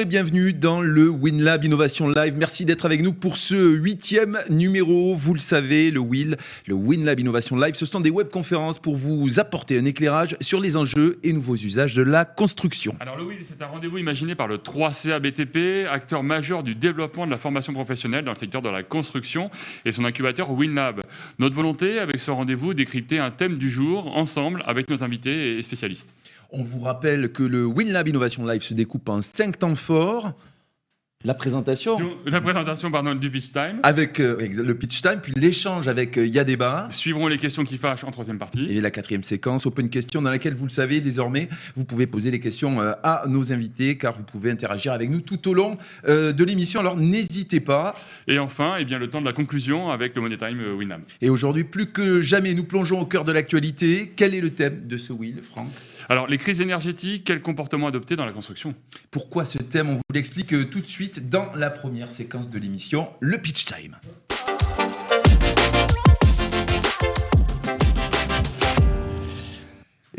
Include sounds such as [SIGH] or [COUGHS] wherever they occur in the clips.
Et bienvenue dans le WinLab Innovation Live. Merci d'être avec nous pour ce huitième numéro. Vous le savez, le WIL, le WinLab Innovation Live, ce sont des webconférences pour vous apporter un éclairage sur les enjeux et nouveaux usages de la construction. Alors le WIL, c'est un rendez-vous imaginé par le 3CA BTP, acteur majeur du développement de la formation professionnelle dans le secteur de la construction et son incubateur WinLab. Notre volonté avec ce rendez-vous, décrypter un thème du jour ensemble avec nos invités et spécialistes. On vous rappelle que le WinLab Innovation Live se découpe en cinq temps forts. La présentation. La présentation pardon, du pitch time. Avec euh, le pitch time, puis l'échange avec euh, Yadeba. Suivront les questions qui fâchent en troisième partie. Et la quatrième séquence, Open Question, dans laquelle, vous le savez, désormais, vous pouvez poser les questions euh, à nos invités, car vous pouvez interagir avec nous tout au long de l'émission. Alors n'hésitez pas. Et enfin, eh bien, le temps de la conclusion avec le Money Time Winam. Et aujourd'hui, plus que jamais, nous plongeons au cœur de l'actualité. Quel est le thème de ce Will, Franck? Alors, les crises énergétiques, quel comportement adopter dans la construction? Pourquoi ce thème? On vous l'explique tout de suite dans la première séquence de l'émission, le pitch time.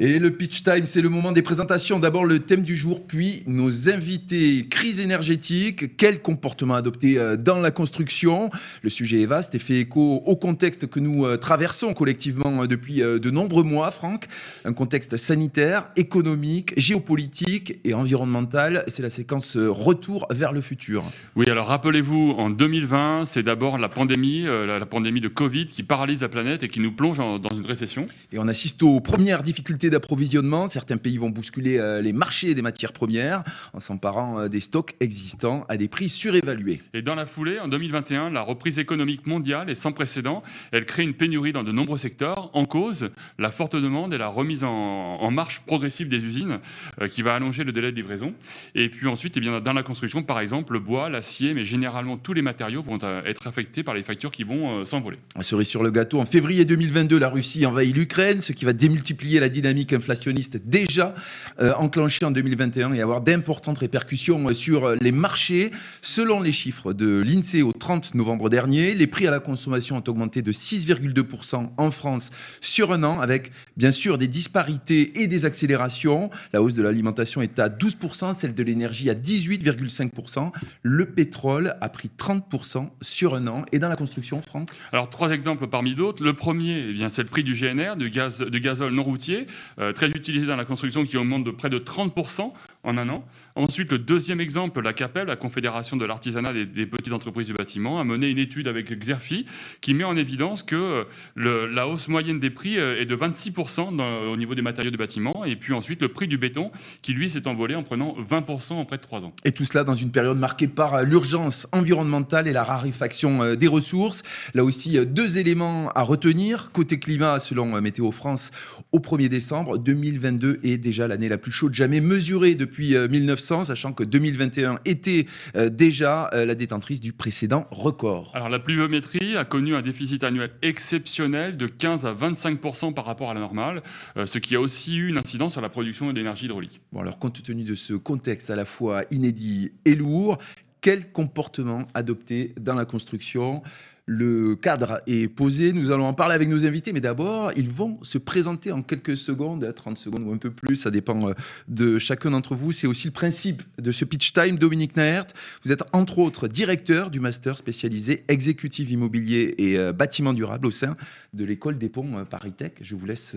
Et le pitch time, c'est le moment des présentations. D'abord le thème du jour, puis nos invités. Crise énergétique, quel comportement adopter euh, dans la construction? Le sujet est vaste et fait écho au contexte que nous euh, traversons collectivement euh, depuis de nombreux mois, Franck. Un contexte sanitaire, économique, géopolitique et environnemental. C'est la séquence retour vers le futur. Oui, alors rappelez-vous, en 2020, c'est d'abord la pandémie, la pandémie de Covid qui paralyse la planète et qui nous plonge dans une récession. Et on assiste aux premières difficultés d'approvisionnement. Certains pays vont bousculer euh, les marchés des matières premières en s'emparant euh, des stocks existants à des prix surévalués. Et dans la foulée, en 2021, la reprise économique mondiale est sans précédent. Elle crée une pénurie dans de nombreux secteurs. En cause, la forte demande et la remise en, marche progressive des usines euh, qui va allonger le délai de livraison. Et puis ensuite, eh bien, dans la construction, par exemple, le bois, l'acier, mais généralement tous les matériaux vont être affectés par les factures qui vont s'envoler. Cerise sur le gâteau, en février 2022, la Russie envahit l'Ukraine, ce qui va démultiplier la dynamique inflationniste déjà euh, enclenché en 2021 et avoir d'importantes répercussions sur les marchés. Selon les chiffres de l'INSEE au 30 novembre dernier, les prix à la consommation ont augmenté de 6,2% en France sur un an, avec bien sûr des disparités et des accélérations. La hausse de l'alimentation est à 12%, celle de l'énergie à 18,5%. Le pétrole a pris 30% sur un an. Et dans la construction, Franck? Alors, trois exemples parmi d'autres. Le premier, eh c'est le prix du GNR, du, gaz, du gazole non routier. Euh, très utilisé dans la construction, qui augmente de près de 30% en un an. Ensuite, le deuxième exemple, la CAPEL, la Confédération de l'artisanat des, petites entreprises du bâtiment, a mené une étude avec Xerfi qui met en évidence que euh, la hausse moyenne des prix euh, est de 26% au niveau des matériaux du bâtiment. Et puis ensuite, le prix du béton qui, lui, s'est envolé en prenant 20% en près de 3 ans. Et tout cela dans une période marquée par l'urgence environnementale et la raréfaction des ressources. Là aussi, deux éléments à retenir. Côté climat, selon Météo France, au 1er décembre, 2022 est déjà l'année la plus chaude jamais mesurée depuis 1900, euh, sachant que 2021 était euh, déjà euh, la détentrice du précédent record. Alors la pluviométrie a connu un déficit annuel exceptionnel de 15 à 25% par rapport à la normale, ce qui a aussi eu une incidence sur la production d'énergie hydraulique. Bon alors compte tenu de ce contexte à la fois inédit et lourd, quel comportement adopter dans la construction? Le cadre est posé, nous allons en parler avec nos invités, mais d'abord, ils vont se présenter en quelques secondes, 30 secondes ou un peu plus, ça dépend euh, de chacun d'entre vous. C'est aussi le principe de ce pitch time. Dominique Naert, vous êtes entre autres directeur du master spécialisé exécutif immobilier et euh, bâtiment durable au sein de l'école des ponts euh, Paris Tech. Je vous laisse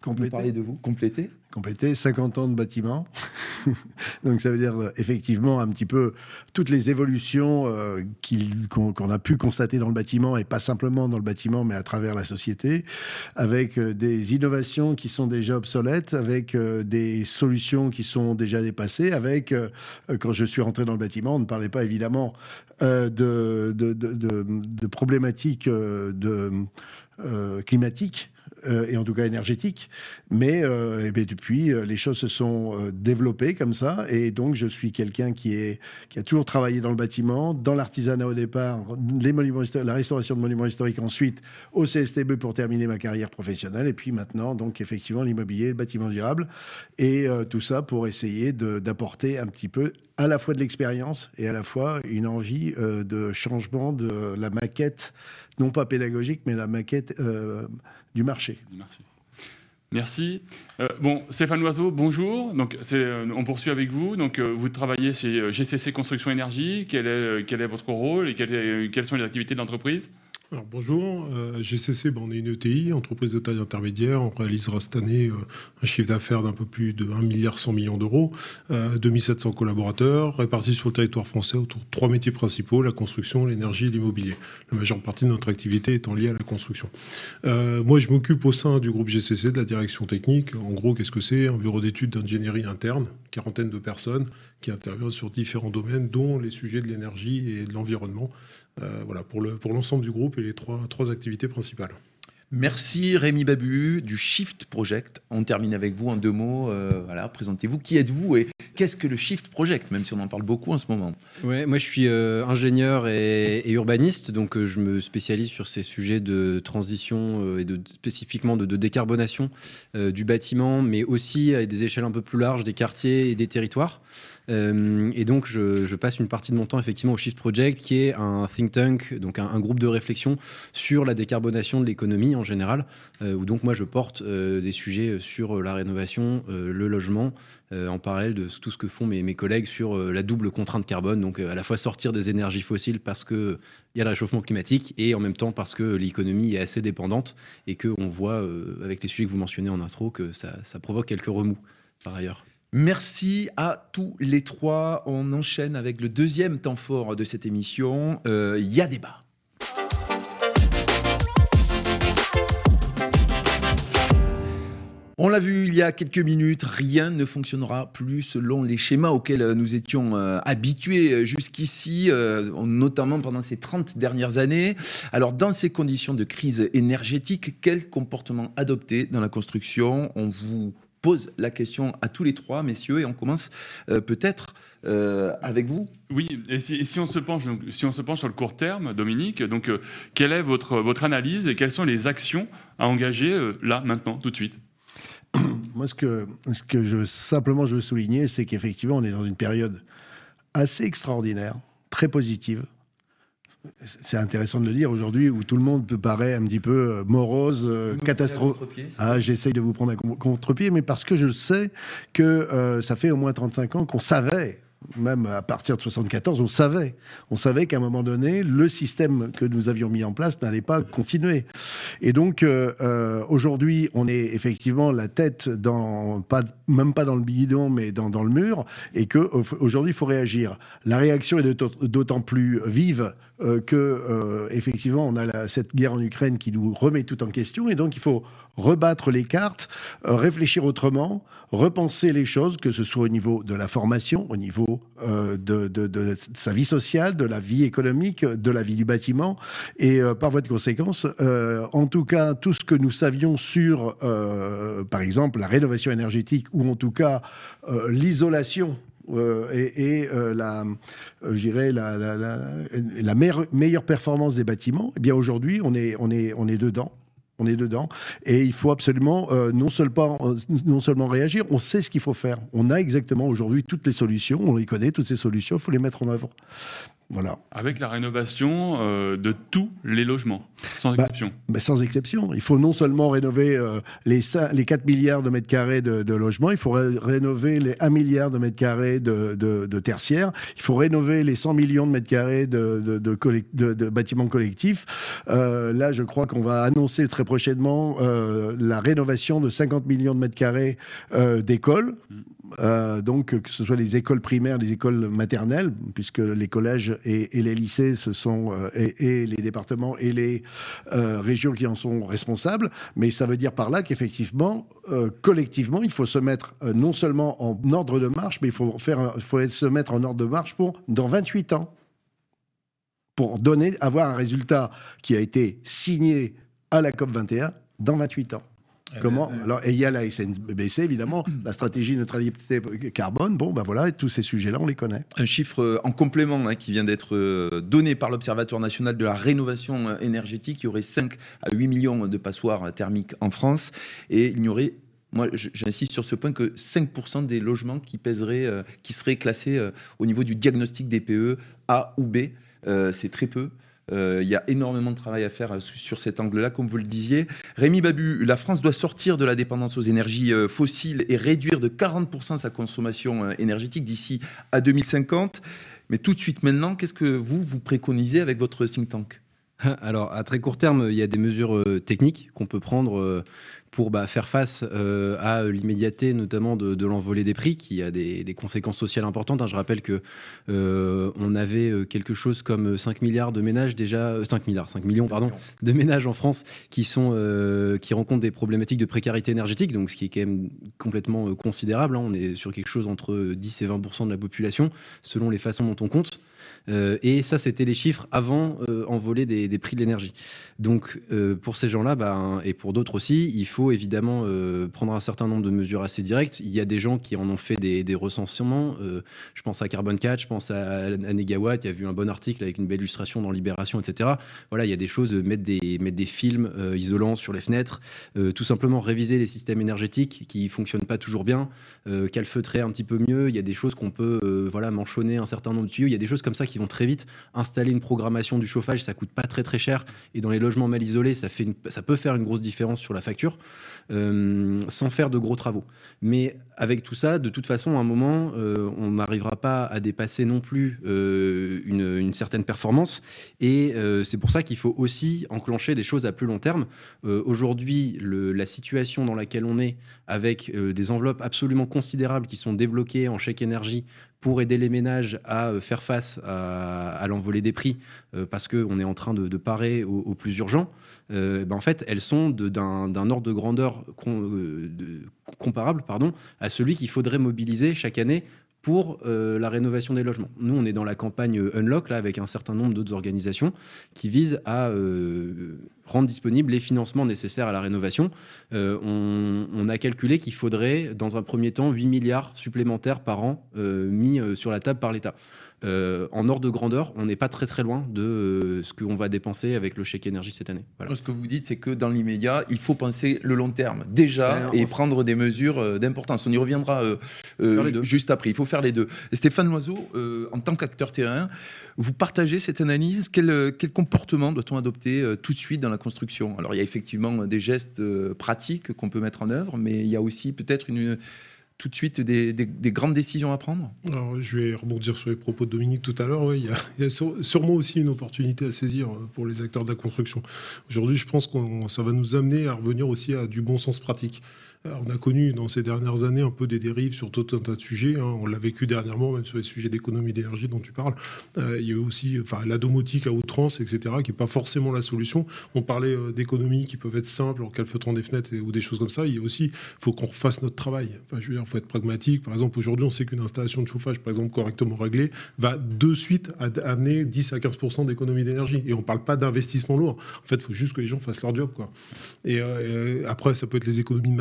Compléter. parler de vous Compléter Compléter 50 ans de bâtiment. [LAUGHS] Donc ça veut dire euh, effectivement un petit peu toutes les évolutions euh, qu'on a pu constater dans le bâtiment, et pas simplement dans le bâtiment, mais à travers la société, avec euh, des innovations qui sont déjà obsolètes, avec des solutions qui sont déjà dépassées, avec, quand je suis rentré dans le bâtiment, on ne parlait pas évidemment de, de, de, de, problématiques de, climatiques euh, et en tout cas énergétique. Mais euh, eh depuis, euh, les choses se sont développées comme ça. Et donc, je suis quelqu'un qui, a toujours travaillé dans le bâtiment, dans l'artisanat au départ, la restauration de monuments historiques ensuite, au CSTB pour terminer ma carrière professionnelle. Et puis maintenant, donc effectivement, l'immobilier, le bâtiment durable. Et tout ça pour essayer d'apporter un petit peu à la fois de l'expérience et à la fois une envie de changement de la maquette, non pas pédagogique, mais la maquette du marché. Merci. Euh, bon, Stéphane Loiseau, bonjour. Donc, euh, on poursuit avec vous. Donc, euh, vous travaillez chez GCC Construction Énergie. Quel est votre rôle et quelles sont les activités de l'entreprise? Bonjour, euh, GCC, ben, on est une ETI, entreprise de taille intermédiaire. On réalisera cette année euh, un chiffre d'affaires d'un peu plus de 1 milliard 100 millions d'euros, euh, 2700 collaborateurs répartis sur le territoire français autour de trois métiers principaux, la construction, l'énergie et l'immobilier. La majeure partie de notre activité étant liée à la construction. Euh, moi, je m'occupe au sein du groupe GCC de la direction technique. En gros, qu'est-ce que c'est? Un bureau d'études d'ingénierie interne, quarantaine de personnes qui interviennent sur différents domaines, dont les sujets de l'énergie et de l'environnement. Euh, voilà, pour l'ensemble pour du groupe et les trois, trois activités principales. Merci Rémi Babu du Shift Project. On termine avec vous en deux mots. Euh, voilà, présentez-vous. Qui êtes-vous et qu'est-ce que le Shift Project, même si on en parle beaucoup en ce moment Ouais, moi je suis euh, ingénieur et, urbaniste, donc je me spécialise sur ces sujets de transition et de, spécifiquement de, de décarbonation du bâtiment, mais aussi à des échelles un peu plus larges des quartiers et des territoires. Euh, et donc, je, passe une partie de mon temps effectivement au Shift Project, qui est un think tank, donc un, groupe de réflexion sur la décarbonation de l'économie en général, euh, où donc moi je porte euh, des sujets sur la rénovation, le logement, en parallèle de tout ce que font mes, collègues sur la double contrainte carbone, donc à la fois sortir des énergies fossiles parce qu'il y a le réchauffement climatique et en même temps parce que l'économie est assez dépendante et qu'on voit avec les sujets que vous mentionnez en intro que ça provoque quelques remous par ailleurs. Merci à tous les trois. On enchaîne avec le deuxième temps fort de cette émission. Il euh, y a débat. On l'a vu il y a quelques minutes, rien ne fonctionnera plus selon les schémas auxquels nous étions euh, habitués jusqu'ici, euh, notamment pendant ces 30 dernières années. Alors dans ces conditions de crise énergétique, quel comportement adopter dans la construction? On vous pose la question à tous les trois, messieurs, et on commence euh, peut-être euh, avec vous. Oui, et si, on se penche, si on se penche sur le court terme, Dominique, donc euh, quelle est votre, votre analyse et quelles sont les actions à engager là, maintenant, tout de suite? [CLEARS THROAT] Moi, ce que, ce que je, simplement je veux souligner, c'est qu'effectivement, on est dans une période assez extraordinaire, très positive, c'est intéressant de le dire aujourd'hui où tout le monde peut paraît un petit peu euh, morose, euh, catastrophique. Ah, j'essaye de vous prendre à contre-pied, mais parce que je sais que euh, ça fait au moins 35 ans qu'on savait même à partir de 74, on savait, on savait qu'à un moment donné, le système que nous avions mis en place n'allait pas continuer. Et donc, euh, aujourd'hui, on est effectivement la tête dans, pas, même pas dans le bidon, mais dans, dans le mur, et que aujourd'hui, il faut réagir. La réaction est d'autant plus vive euh, que, effectivement, on a cette guerre en Ukraine qui nous remet tout en question, et donc il faut rebattre les cartes, réfléchir autrement, repenser les choses, que ce soit au niveau de la formation, au niveau euh, de, sa vie sociale, de la vie économique, de la vie du bâtiment. Et euh, par voie de conséquence, euh, en tout cas, tout ce que nous savions sur, par exemple, la rénovation énergétique ou en tout cas l'isolation et, la, la, la, meilleure, performance des bâtiments, eh bien aujourd'hui, on est, on, est, on est dedans on est dedans. Et il faut absolument euh, non, seulement, euh, non seulement réagir, on sait ce qu'il faut faire. On a exactement aujourd'hui toutes les solutions, on les connaît, toutes ces solutions, il faut les mettre en œuvre. Voilà. Avec la rénovation euh, de tous les logements, sans bah, exception. Bah, sans exception. Il faut non seulement rénover euh, les, les 4 milliards de mètres carrés de, logements, il faut rénover les 1 milliard de mètres carrés de, de, tertiaires, il faut rénover les 100 millions de mètres carrés de, de bâtiments collectifs. Euh, là, je crois qu'on va annoncer très prochainement la rénovation de 50 millions de mètres carrés d'écoles. Mm. Euh, donc que ce soit les écoles primaires, les écoles maternelles, puisque les collèges et, les lycées, ce sont euh, et, les départements et les euh, régions qui en sont responsables. Mais ça veut dire par là qu'effectivement, collectivement, il faut se mettre non seulement en ordre de marche, mais il faut se mettre en ordre de marche pour dans 28 ans, pour donner, avoir un résultat qui a été signé à la COP 21 dans 28 ans. Comment euh, Alors, et il y a la SNBC, évidemment, [CLEARS THROAT] la stratégie neutralité carbone. Bon, ben voilà, tous ces sujets-là, on les connaît. Un chiffre euh, en complément hein, qui vient d'être euh, donné par l'Observatoire national de la rénovation énergétique. Il y aurait 5 à 8 millions de passoires thermiques en France et il n'y aurait moi, j'insiste sur ce point que 5% des logements qui pèseraient, qui seraient classés au niveau du diagnostic DPE A ou B, c'est très peu. Euh, il y a énormément de travail à faire sur cet angle-là, comme vous le disiez. Rémi Babu, la France doit sortir de la dépendance aux énergies fossiles et réduire de 40% sa consommation énergétique d'ici à 2050. Mais tout de suite maintenant, qu'est-ce que vous, vous préconisez avec votre think tank? [LAUGHS] alors, à très court terme, il y a des mesures techniques qu'on peut prendre pour bah, faire face euh, à l'immédiateté, notamment de, l'envolée des prix, qui a des, conséquences sociales importantes. Hein. Je rappelle que euh, on avait euh, quelque chose comme 5 milliards de ménages déjà, 5 milliards, 5 millions, pardon, de ménages en France qui sont qui rencontrent des problématiques de précarité énergétique, donc ce qui est quand même complètement considérable. Hein. On est sur quelque chose entre 10 et 20 de la population, selon les façons dont on compte. Et ça, c'était les chiffres avant envolée des, prix de l'énergie. Donc, pour ces gens-là, bah, et pour d'autres aussi, il faut évidemment euh, prendre un certain nombre de mesures assez directes. Il y a des gens qui en ont fait des, recensements. Euh, je pense à Carbon 4, je pense à, à Negawatt. Il y a vu un bon article avec une belle illustration dans Libération, etc. Voilà, il y a des choses, euh, mettre des, films isolants sur les fenêtres, tout simplement réviser les systèmes énergétiques qui fonctionnent pas toujours bien, calfeutrer un petit peu mieux. Il y a des choses qu'on peut voilà, manchonner un certain nombre de tuyaux. Il y a des choses comme ça qui vont très vite. Installer une programmation du chauffage, ça coûte pas très très cher. Et dans les logements mal isolés, ça, fait ça peut faire une grosse différence sur la facture. Euh, sans faire de gros travaux. Mais avec tout ça, de toute façon, à un moment, euh, on n'arrivera pas à dépasser non plus euh, une, certaine performance. Et c'est pour ça qu'il faut aussi enclencher des choses à plus long terme. Aujourd'hui, la situation dans laquelle on est, avec des enveloppes absolument considérables qui sont débloquées en chèque énergie pour aider les ménages à faire face à, l'envolée des prix, parce qu'on est en train de, parer au, plus urgent, ben en fait, elles sont d'un ordre de grandeur euh, comparable à celui qu'il faudrait mobiliser chaque année pour euh, la rénovation des logements. Nous, on est dans la campagne Unlock, là, avec un certain nombre d'autres organisations qui visent à euh, rendre disponibles les financements nécessaires à la rénovation. on, a calculé qu'il faudrait, dans un premier temps, 8 milliards supplémentaires par an mis sur la table par l'État. Euh, en ordre de grandeur, on n'est pas très très loin de euh, ce qu'on va dépenser avec le chèque énergie cette année. Ce que vous dites, c'est que dans l'immédiat, il faut penser le long terme déjà et prendre des mesures euh, d'importance. On y reviendra juste après. Il faut faire les deux. Stéphane Loiseau, en tant qu'acteur terrain, vous partagez cette analyse. Quel, quel comportement doit-on adopter tout de suite dans la construction? Alors il y a effectivement des gestes pratiques qu'on peut mettre en œuvre, mais il y a aussi peut-être une tout de suite des, grandes décisions à prendre Je vais rebondir sur les propos de Dominique tout à l'heure. Il y a, sûrement aussi une opportunité à saisir euh, pour les acteurs de la construction. Aujourd'hui, je pense que ça va nous amener à revenir aussi à du bon sens pratique on a connu dans ces dernières années un peu des dérives sur tout un tas de sujets. Hein. On l'a vécu dernièrement, même sur les sujets d'économie d'énergie dont tu parles. Euh, il y a aussi enfin, la domotique à outrance, etc., qui n'est pas forcément la solution. On parlait euh, d'économies qui peuvent être simples en calfeutrant des fenêtres ou des choses comme ça. Il y a aussi, il faut qu'on fasse notre travail. Enfin, je veux dire, il faut être pragmatique. Par exemple, aujourd'hui, on sait qu'une installation de chauffage, par exemple, correctement réglée, va de suite amener 10 à 15% d'économie d'énergie. Et on ne parle pas d'investissement lourd. En fait, il faut juste que les gens fassent leur job. Quoi. Et euh, après, ça peut être les économies de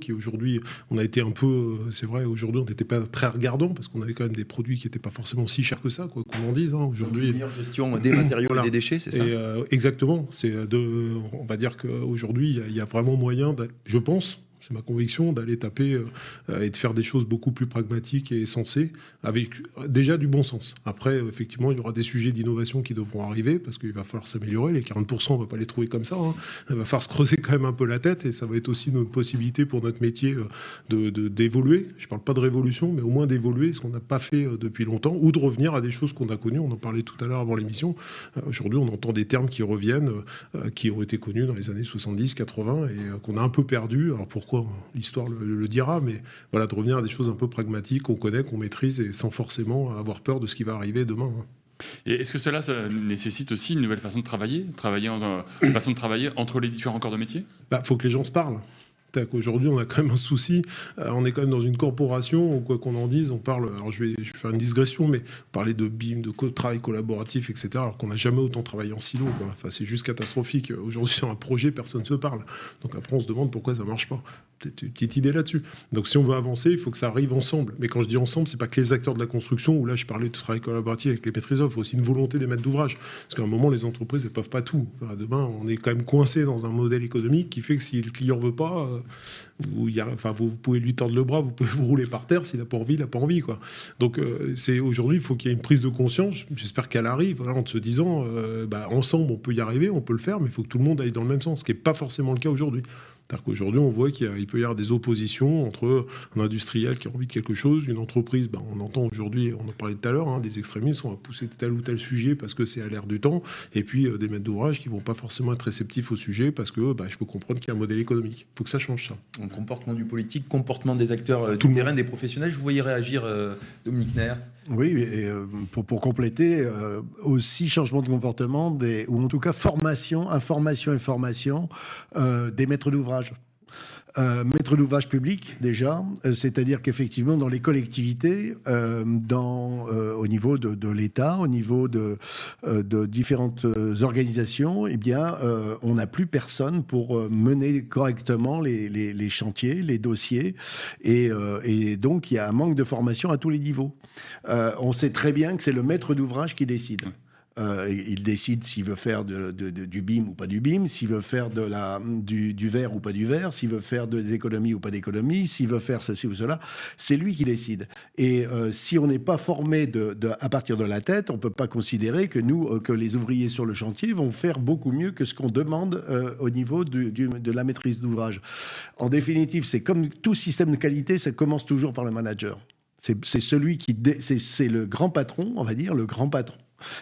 qui aujourd'hui, on a été un peu, euh, c'est vrai, aujourd'hui, on n'était pas très regardant parce qu'on avait quand même des produits qui n'étaient pas forcément si chers que ça, quoi qu'on en dise. Hein, aujourd'hui, meilleure gestion des matériaux et des déchets, c'est ça? Euh, Exactement. C'est de, on va dire qu'aujourd'hui, il y, a vraiment moyen, je pense, c'est ma conviction d'aller taper euh, et de faire des choses beaucoup plus pragmatiques et sensées, avec déjà du bon sens. Après, effectivement, il y aura des sujets d'innovation qui devront arriver, parce qu'il va falloir s'améliorer. Les 40%, on ne va pas les trouver comme ça. Hein. Il va falloir se creuser quand même un peu la tête, et ça va être aussi une possibilité pour notre métier euh, de, d'évoluer. Je ne parle pas de révolution, mais au moins d'évoluer, ce qu'on n'a pas fait euh, depuis longtemps, ou de revenir à des choses qu'on a connues. On en parlait tout à l'heure avant l'émission. Aujourd'hui, on entend des termes qui reviennent, qui ont été connus dans les années 70, 80, et qu'on a un peu perdu. Alors pourquoi l'histoire le, dira, mais voilà, de revenir à des choses un peu pragmatiques qu'on connaît, qu'on maîtrise et sans forcément avoir peur de ce qui va arriver demain. Hein. Et est-ce que cela ça nécessite aussi une nouvelle façon de travailler, travailler en, une façon de travailler entre les différents corps de métier? Il bah, faut que les gens se parlent. Aujourd'hui, on a quand même un souci. Euh, on est quand même dans une corporation, ou quoi qu'on en dise, on parle. Alors, je vais, faire une digression, mais parler de BIM, de travail collaboratif, etc., alors qu'on n'a jamais autant travaillé en silo. Enfin, c'est juste catastrophique. Aujourd'hui, sur un projet, personne ne se parle. Donc après, on se demande pourquoi ça marche pas. Peut-être une petite idée là-dessus. Donc si on veut avancer, il faut que ça arrive ensemble. Mais quand je dis ensemble, c'est pas que les acteurs de la construction, où là je parlais de travail collaboratif avec les maîtriseurs, il faut aussi une volonté des maîtres d'ouvrage. Parce qu'à un moment, les entreprises, elles peuvent pas tout. demain, on est quand même coincé dans un modèle économique qui fait que si le client veut pas, euh, vous, pouvez lui tendre le bras, vous pouvez [LAUGHS] vous rouler par terre, s'il n'a pas envie, il n'a pas envie. Donc euh, aujourd'hui, il faut qu'il y ait une prise de conscience, j'espère qu'elle arrive, en se disant, euh, bah, ensemble, on peut y arriver, on peut le faire, mais il faut que tout le monde aille dans le même sens, ce qui n'est pas forcément le cas aujourd'hui. C'est-à-dire qu'aujourd'hui, on voit qu'il peut y avoir des oppositions entre un industriel qui a envie de quelque chose, une entreprise, ben, on entend aujourd'hui, on en parlait tout à l'heure, hein, des extrémistes, on va pousser tel ou tel sujet parce que c'est à l'air du temps, et puis euh, des maîtres d'ouvrage qui vont pas forcément être réceptifs au sujet parce que ben, je peux comprendre qu'il y a un modèle économique. Il faut que ça change ça. Un comportement du politique, comportement des acteurs euh, du terrain, des professionnels. Je vous voyais réagir, euh, Dominique Nair. Oui, et pour, compléter, aussi changement de comportement, ou en tout cas formation, information et formation des maîtres d'ouvrage. Euh, maître d'ouvrage public déjà, euh, c'est-à-dire qu'effectivement dans les collectivités, euh, au niveau de, l'État, au niveau de, différentes organisations, eh bien, on n'a plus personne pour mener correctement les, chantiers, les dossiers, et, donc il y a un manque de formation à tous les niveaux. on sait très bien que c'est le maître d'ouvrage qui décide. Euh, il décide s'il veut faire du BIM ou pas du BIM, s'il veut faire du, verre ou pas du verre, s'il veut faire des économies ou pas d'économies, s'il veut faire ceci ou cela. C'est lui qui décide. Et euh, si on n'est pas formé à partir de la tête, on ne peut pas considérer que nous, euh, que les ouvriers sur le chantier vont faire beaucoup mieux que ce qu'on demande au niveau de la maîtrise d'ouvrage. En définitive, c'est comme tout système de qualité, ça commence toujours par le manager. C'est celui qui, c'est le grand patron, on va dire, le grand patron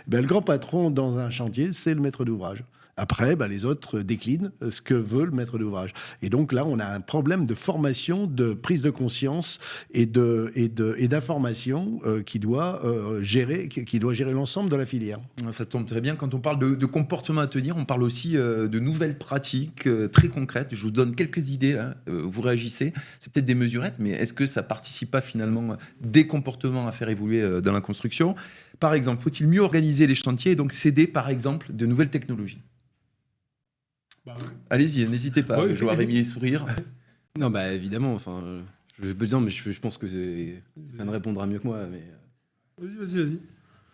ben, le grand patron dans un chantier, c'est le maître d'ouvrage. Après, ben, les autres déclinent ce que veut le maître d'ouvrage. Et donc là, on a un problème de formation, de prise de conscience et de de d'information euh, qui doit euh, gérer qui doit gérer l'ensemble de la filière. Ça tombe très bien. Quand on parle de, comportement à tenir, on parle aussi euh, de nouvelles pratiques très concrètes. Je vous donne quelques idées. Vous réagissez. C'est peut-être des mesurettes, mais est-ce que ça participe pas finalement des comportements à faire évoluer dans la construction? Par exemple, faut-il mieux organiser les chantiers et donc céder, par exemple, de nouvelles technologies bah Allez-y, n'hésitez pas. je vois Rémi sourire. [LAUGHS] Non, bah évidemment. Enfin, je veux dire, mais je, pense que ça ne répondra mieux que moi. Mais... Vas-y, vas-y, vas-y.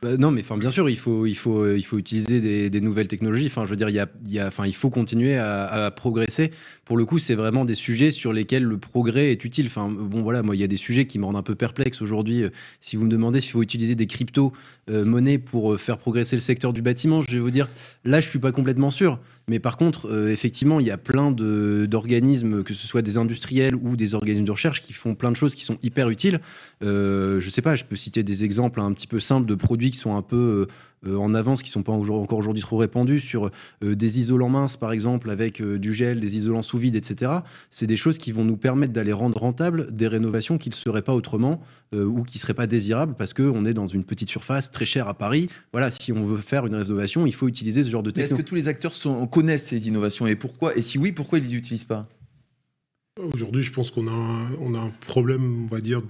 Bah, non, mais enfin, bien sûr, il faut, il faut, il faut utiliser des, nouvelles technologies. Enfin, je veux dire, il, y a, il, y a, enfin, il faut continuer à, progresser. Pour le coup, c'est vraiment des sujets sur lesquels le progrès est utile. Enfin, bon, voilà, moi, il y a des sujets qui me rendent un peu perplexe aujourd'hui. Si vous me demandez s'il faut utiliser des crypto-monnaies pour euh, faire progresser le secteur du bâtiment, je vais vous dire, là, je suis pas complètement sûr. Mais par contre, euh, effectivement, il y a plein d'organismes, que ce soit des industriels ou des organismes de recherche, qui font plein de choses qui sont hyper utiles. Euh, je sais pas, je peux citer des exemples un petit peu simples de produits qui sont un peu euh, euh, en avance qui sont pas encore aujourd'hui trop répandus sur euh, des isolants minces par exemple avec euh, du gel, des isolants sous vide, etc. C'est des choses qui vont nous permettre d'aller rendre rentables des rénovations qui ne seraient pas autrement ou qui ne seraient pas désirables parce qu'on est dans une petite surface très chère à Paris. Voilà, si on veut faire une rénovation, il faut utiliser ce genre de technologie. Est-ce que tous les acteurs sont, connaissent ces innovations et pourquoi Et si oui, pourquoi ils les utilisent pas? Aujourd'hui, je pense qu'on a, on a un problème, on va dire,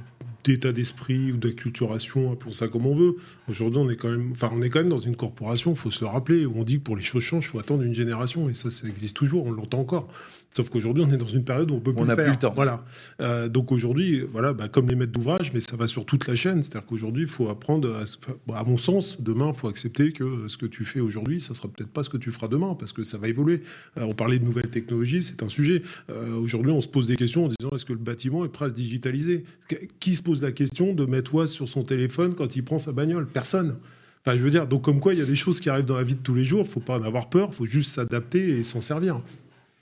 d'état d'esprit ou d'acculturation, appelons ça comme on veut. Aujourd'hui, on est quand même, enfin, on est quand même dans une corporation, il faut se le rappeler, où on dit que pour les choses changent, il faut attendre une génération, et ça, ça existe toujours, on l'entend encore. Sauf qu'aujourd'hui, on est dans une période où on peut plus on n'a plus le temps. Voilà. Euh, donc aujourd'hui, voilà, bah, comme les maîtres d'ouvrage, mais ça va sur toute la chaîne. C'est-à-dire qu'aujourd'hui, il faut apprendre, à, à, mon sens, demain, il faut accepter que ce que tu fais aujourd'hui, ça sera peut-être pas ce que tu feras demain, parce que ça va évoluer. Euh, on parlait de nouvelles technologies, c'est un sujet. Euh, aujourd'hui, on se pose des questions en disant est-ce que le bâtiment est prêt à se digitaliser Qui se pose la question de mettre OIS sur son téléphone quand il prend sa bagnole? Personne. Enfin, je veux dire, donc comme quoi il y a des choses qui arrivent dans la vie de tous les jours, il faut pas en avoir peur, il faut juste s'adapter et s'en servir.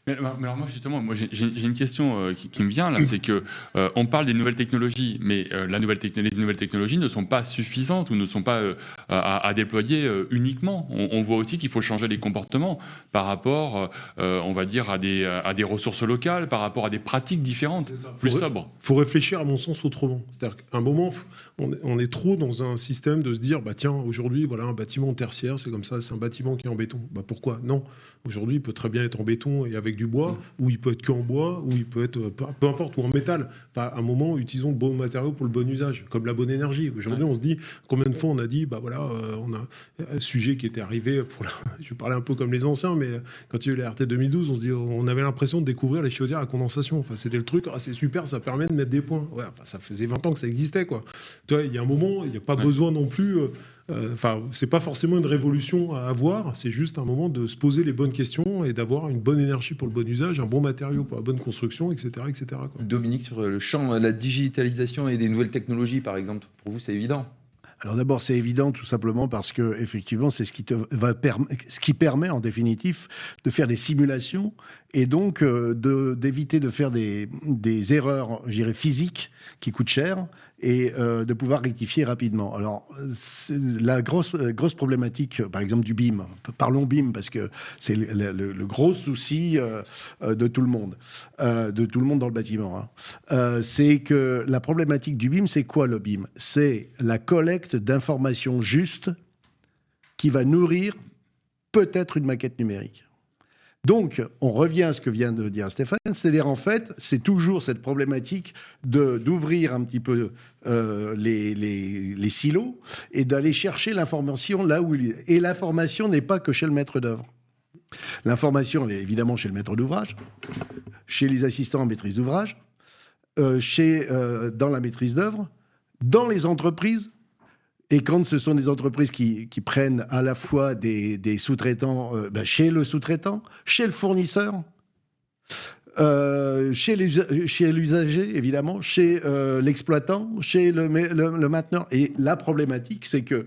Mais, alors moi justement, moi j'ai une question euh, qui, me vient là, c'est que euh, on parle des nouvelles technologies, mais euh, la nouvelle les nouvelles technologies ne sont pas suffisantes ou ne sont pas à, déployer uniquement. On, voit aussi qu'il faut changer les comportements par rapport, on va dire, à des, à des ressources locales, par rapport à des pratiques différentes, plus sobres. Il faut réfléchir à mon sens autrement. C'est-à-dire qu'à un moment, on, on, est trop dans un système de se dire, bah tiens, aujourd'hui, voilà un bâtiment tertiaire, c'est comme ça, c'est un bâtiment qui est en béton. Bah pourquoi? Non. Aujourd'hui, il peut très bien être en béton et avec avec du bois, ou il peut être que en bois, ou il peut être peu, peu importe, ou en métal. Enfin, à un moment, utilisons le bon matériau pour le bon usage, comme la bonne énergie. Aujourd'hui, on se dit combien de fois on a dit, bah voilà, euh, on a un sujet qui était arrivé pour la... [LAUGHS] je parler un peu comme les anciens, mais quand il y a eu la RT 2012, on se dit, on avait l'impression de découvrir les chaudières à condensation. Enfin, c'était le truc, ah, c'est super, ça permet de mettre des points. Ouais, enfin, ça faisait 20 ans que ça existait, quoi. Tu vois, il y a un moment, il n'y a pas besoin non plus. euh, euh, Enfin, c'est pas forcément une révolution à avoir, c'est juste un moment de se poser les bonnes questions et d'avoir une bonne énergie pour le bon usage, un bon matériau pour la bonne construction, etc., etc. quoi. Dominique, sur le champ de la digitalisation et des nouvelles technologies, par exemple, pour vous, c'est évident? Alors d'abord, c'est évident tout simplement parce que effectivement, c'est ce qui te va ce qui permet en définitif de faire des simulations et donc euh, de d'éviter de faire des, des erreurs, je dirais physiques qui coûtent cher et euh, de pouvoir rectifier rapidement. Alors la grosse euh, grosse problématique, par exemple du BIM. Parlons BIM parce que c'est le, gros souci euh, de tout le monde, de tout le monde dans le bâtiment. hein. C'est que la problématique du BIM, c'est quoi le BIM? C'est la collecte d'informations justes qui va nourrir peut-être une maquette numérique. Donc, on revient à ce que vient de dire Stéphane, c'est-à-dire en fait, c'est toujours cette problématique d'ouvrir un petit peu euh, les, silos et d'aller chercher l'information là où il est. Et l'information n'est pas que chez le maître d'œuvre. L'information, est évidemment chez le maître d'ouvrage, chez les assistants en maîtrise d'ouvrage, euh, chez, euh, dans la maîtrise d'œuvre, dans les entreprises. Et quand ce sont des entreprises qui, prennent à la fois des, sous-traitants euh, ben, chez le sous-traitant, chez le fournisseur, euh, chez l'usager, évidemment, chez euh, l'exploitant, chez le, le, mainteneur. Et la problématique, c'est que,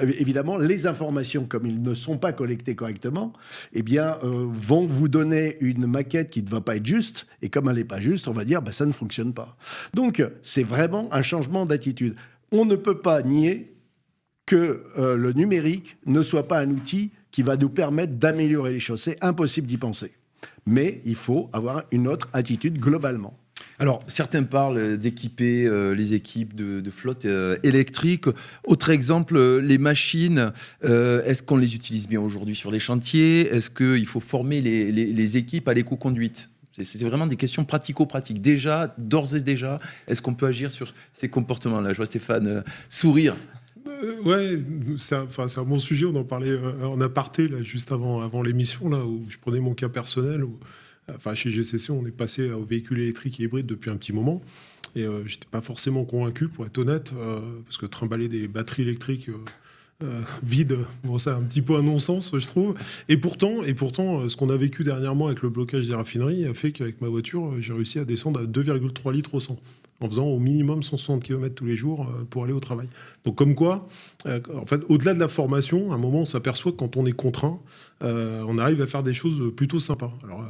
évidemment, les informations, comme ils ne sont pas collectées correctement, eh bien, euh, vont vous donner une maquette qui ne va pas être juste. Et comme elle n'est pas juste, on va dire, bah, ça ne fonctionne pas. Donc, c'est vraiment un changement d'attitude. On ne peut pas nier que euh, le numérique ne soit pas un outil qui va nous permettre d'améliorer les choses. C'est impossible d'y penser. Mais il faut avoir une autre attitude globalement. Alors, certains parlent d'équiper euh, les équipes de, de flotte euh, électrique. Autre exemple, les machines, est-ce qu'on les utilise bien aujourd'hui sur les chantiers? Est-ce qu'il faut former les équipes à l'éco-conduite? C'est, vraiment des questions pratico-pratiques. Déjà, d'ores et déjà, est-ce qu'on peut agir sur ces comportements-là? Je vois Stéphane euh, sourire. Euh, ouais, c'est un, bon sujet. On en parlait euh, en aparté là, juste avant, l'émission, là, où je prenais mon cas personnel. Enfin, chez GCC, on est passé au véhicule électrique et hybride depuis un petit moment. Et euh, j'étais pas forcément convaincu, pour être honnête, parce que trimballer des batteries électriques euh, vides, bon, c'est un petit peu un non-sens, je trouve. Et pourtant, et pourtant euh, ce qu'on a vécu dernièrement avec le blocage des raffineries a fait qu'avec ma voiture, euh, j'ai réussi à descendre à 2,3 litres au 100 en faisant au minimum 160 km tous les jours pour aller au travail. Donc comme quoi, en fait, au-delà de la formation, à un moment, on s'aperçoit que quand on est contraint, on arrive à faire des choses plutôt sympas. Alors,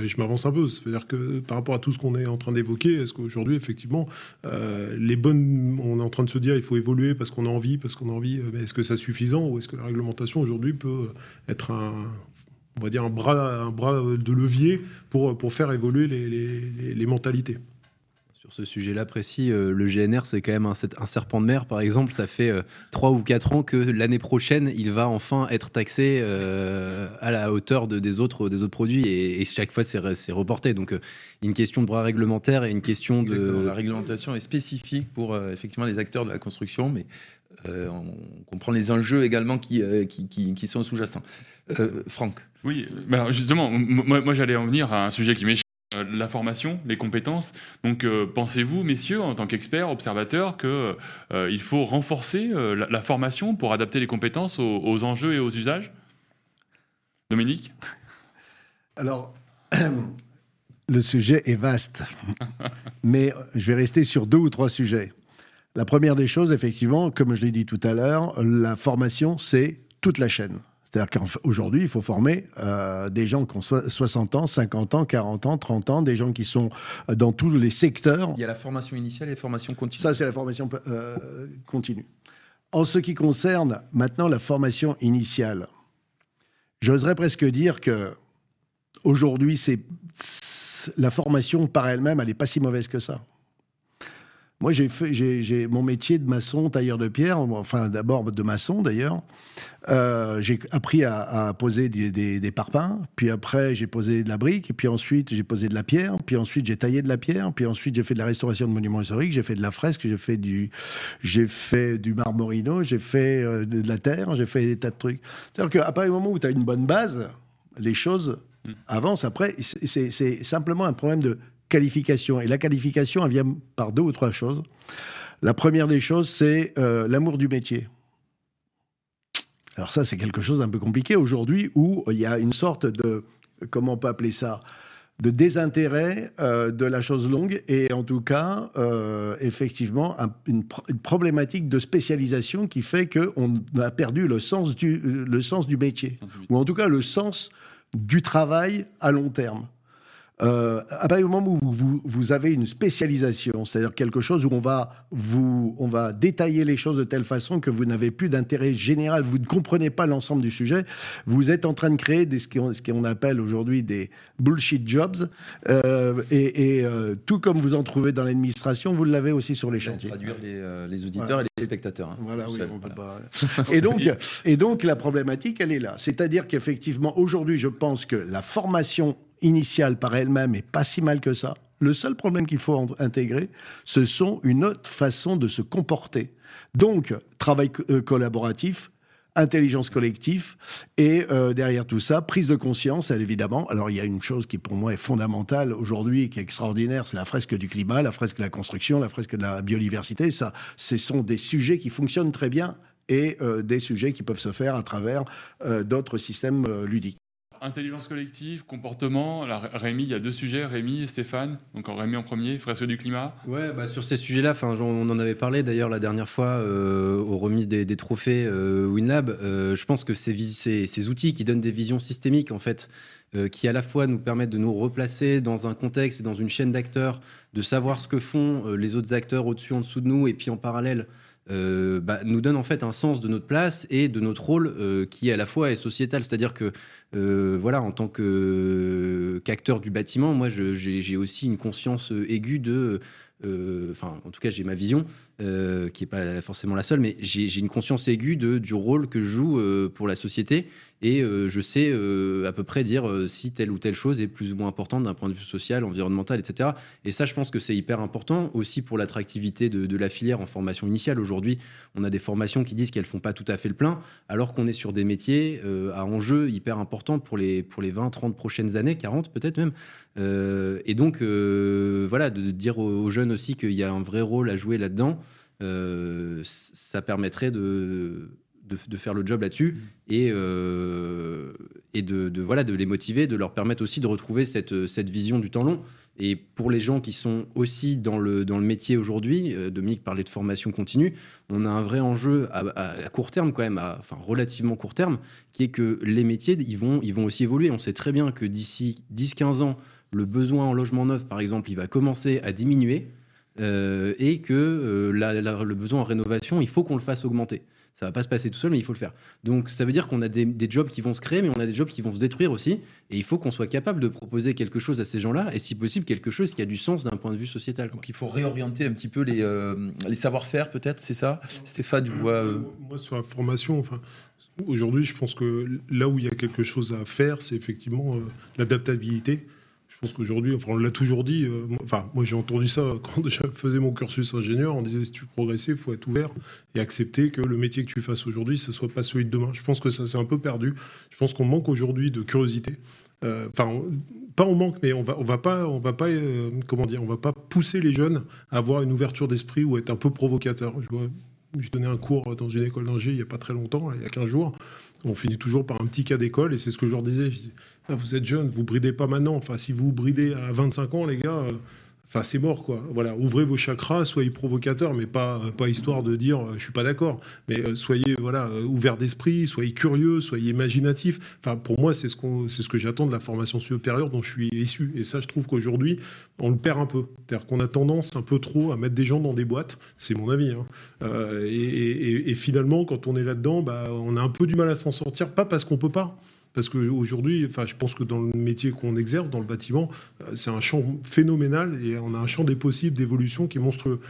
je, je m'avance un peu, c'est-à-dire que par rapport à tout ce qu'on est en train d'évoquer, est-ce qu'aujourd'hui, effectivement, euh, les bonnes, on est en train de se dire, il faut évoluer parce qu'on a envie, parce qu'on a envie, euh, est-ce que c'est suffisant ou est-ce que la réglementation aujourd'hui peut être un on va dire un bras, un bras de levier pour, pour faire évoluer les mentalités? Ce sujet-là précis, euh, le GNR, c'est quand même un, serpent de mer, par exemple. Ça fait euh, trois ou quatre ans que l'année prochaine, il va enfin être taxé euh, à la hauteur de, des, autres, des autres produits. Et, et chaque fois, c'est, re- c'est reporté. Donc, euh, une question de bras réglementaire et une question Exactement. de... La réglementation est spécifique pour euh, effectivement les acteurs de la construction, mais euh, on comprend les enjeux également qui, euh, qui, qui- qui sont sous-jacents. Euh, Franck Oui, mais alors justement, moi, moi, j'allais en venir à un sujet qui m'échappe, la formation, les compétences. Donc euh, pensez-vous, messieurs, en tant qu'experts, observateurs, qu'il faut renforcer euh, la, la formation pour adapter les compétences aux, aux enjeux et aux usages? Dominique? Alors, [CLEARS THROAT] le sujet est vaste, [LAUGHS] mais je vais rester sur deux ou trois sujets. La première des choses, effectivement, comme je l'ai dit tout à l'heure, la formation, c'est toute la chaîne. C'est-à-dire qu'aujourd'hui, il faut former euh, des gens qui ont so- 60 ans, 50 ans, 40 ans, 30 ans, des gens qui sont euh, dans tous les secteurs. Il y a la formation initiale et la formation continue. Ça, c'est la formation euh, continue. En ce qui concerne maintenant la formation initiale, j'oserais presque dire que aujourd'hui, c'est- la formation par elle-même, elle n'est pas si mauvaise que ça. Moi, j'ai fait, j'ai mon métier de maçon, tailleur de pierre, enfin d'abord de maçon d'ailleurs. Euh, j'ai appris à, poser des, des, parpaings, puis après j'ai posé de la brique, puis ensuite j'ai posé de la pierre, puis ensuite j'ai taillé de la pierre, puis ensuite j'ai fait de la restauration de monuments historiques, j'ai fait de la fresque, j'ai fait du, j'ai fait du marmorino, j'ai fait euh, de la terre, j'ai fait des tas de trucs. C'est-à-dire qu'à partir du moment où tu as une bonne base, les choses hmm. avancent. Après, c'est simplement un problème de qualification. Et la qualification, elle vient par deux ou trois choses. La première des choses, c'est euh, l'amour du métier. Alors ça, c'est quelque chose d'un peu compliqué aujourd'hui, où il y a une sorte de, comment on peut appeler ça, de désintérêt euh, de la chose longue et en tout cas, euh, effectivement, une, problématique de spécialisation qui fait qu'on a perdu le sens du, le sens du métier, ou en tout cas le sens du travail à long terme. Euh, à partir du moment où vous, vous avez une spécialisation, c'est-à-dire quelque chose où on va, vous, on va détailler les choses de telle façon que vous n'avez plus d'intérêt général, vous ne comprenez pas l'ensemble du sujet, vous êtes en train de créer des, ce qu'on appelle aujourd'hui des bullshit jobs. Euh, et, euh, tout comme vous en trouvez dans l'administration, vous l'avez aussi sur les chantiers. traduire les, les auditeurs et les spectateurs. Hein, voilà, oui, on Peut pas... et, donc, [LAUGHS] et donc la problématique, elle est là. C'est-à-dire qu'effectivement, aujourd'hui, je pense que la formation initiale par elle-même est pas si mal que ça. Le seul problème qu'il faut intégrer, ce sont une autre façon de se comporter. Donc, travail euh, collaboratif, intelligence collective et euh, derrière tout ça, prise de conscience, elle, évidemment. Alors il y a une chose qui pour moi est fondamentale aujourd'hui, qui est extraordinaire, c'est la fresque du climat, la fresque de la construction, la fresque de la biodiversité. Ça, ce sont des sujets qui fonctionnent très bien et euh, des sujets qui peuvent se faire à travers d'autres systèmes ludiques. Intelligence collective, comportement. Rémi, il y a deux sujets, Rémi et Stéphane. Donc, Rémi en premier, fresque du climat. Ouais, bah, sur ces sujets-là, on en avait parlé d'ailleurs la dernière fois euh, aux remises des, trophées euh, WinLab. Euh, je pense que ces, ces, outils qui donnent des visions systémiques, en fait, qui à la fois nous permettent de nous replacer dans un contexte et dans une chaîne d'acteurs, de savoir ce que font les autres acteurs au-dessus, en dessous de nous, et puis en parallèle, euh, bah, nous donne en fait un sens de notre place et de notre rôle euh, qui à la fois est sociétal. C'est-à-dire que euh, voilà, en tant qu'acteur du bâtiment, moi j'ai aussi une conscience aiguë de enfin, en tout cas, j'ai ma vision, qui n'est pas forcément la seule, mais j'ai une conscience aiguë du rôle que je joue pour la société et je sais à peu près dire si telle ou telle chose est plus ou moins importante d'un point de vue social, environnemental, etc. Et ça, je pense que c'est hyper important aussi pour l'attractivité de, la filière en formation initiale. Aujourd'hui, on a des formations qui disent qu'elles font pas tout à fait le plein, alors qu'on est sur des métiers à enjeux hyper importants pour les, pour les 20, 30 prochaines années, 40 peut-être même. et donc, voilà, de, dire aux jeunes aussi qu'il y a un vrai rôle à jouer là-dedans, euh, ça permettrait de, de, faire le job là-dessus mmh. et, euh, et de, voilà, de les motiver, de leur permettre aussi de retrouver cette, cette vision du temps long. Et pour les gens qui sont aussi dans le, dans le métier aujourd'hui, euh, Dominique parlait de formation continue, on a un vrai enjeu à, court terme quand même, à, enfin relativement court terme, qui est que les métiers, ils vont, ils vont aussi évoluer. On sait très bien que d'ici 10-15 ans, le besoin en logement neuf, par exemple, il va commencer à diminuer. Euh, et que euh, le besoin en rénovation, il faut qu'on le fasse augmenter. Ça va pas se passer tout seul, mais il faut le faire. Donc ça veut dire qu'on a des, jobs qui vont se créer, mais on a des jobs qui vont se détruire aussi. Et il faut qu'on soit capable de proposer quelque chose à ces gens-là, et si possible quelque chose qui a du sens d'un point de vue sociétal. Donc il faut réorienter un petit peu les, euh, les savoir-faire, peut-être, c'est ça? Stéphane, je vois... Moi, sur la formation, enfin, aujourd'hui, je pense que là où il y a quelque chose à faire, c'est effectivement l'adaptabilité. Pense qu'aujourd'hui, enfin, on l'a toujours dit. Euh, enfin, moi, j'ai entendu ça [LAUGHS] quand je faisais mon cursus ingénieur. On disait si tu veux progresser, il faut être ouvert et accepter que le métier que tu fasses aujourd'hui, ce soit pas celui de demain. Je pense que ça, c'est un peu perdu. Je pense qu'on manque aujourd'hui de curiosité. Euh, enfin, pas on manque, mais on va, on va pas, on va pas, euh, comment dire, on va pas pousser les jeunes à avoir une ouverture d'esprit ou être un peu provocateur. Je vois, j'ai donné un cours dans une école d'ingé il y a pas très longtemps, il y a 15 jours. On finit toujours par un petit cas d'école et c'est ce que je leur disais. Ah, vous êtes jeune, vous bridez pas maintenant. Enfin, si vous bridez à 25 ans, les gars, euh, enfin, c'est mort, quoi. Voilà, ouvrez vos chakras, soyez provocateurs, mais pas, pas histoire de dire euh, je suis pas d'accord. Mais euh, soyez voilà ouverts d'esprit, soyez curieux, soyez imaginatifs. Enfin, pour moi, c'est ce, ce que j'attends de la formation supérieure dont je suis issu. Et ça, je trouve qu'aujourd'hui, on le perd un peu. C'est-à-dire qu'on a tendance un peu trop à mettre des gens dans des boîtes, c'est mon avis. Hein. et, et, finalement, quand on est là-dedans, bah, on a un peu du mal à s'en sortir, pas parce qu'on peut pas parce qu'aujourd'hui, enfin, je pense que dans le métier qu'on exerce, dans le bâtiment, euh, c'est un champ phénoménal et on a un champ des possibles d'évolution qui est monstrueux.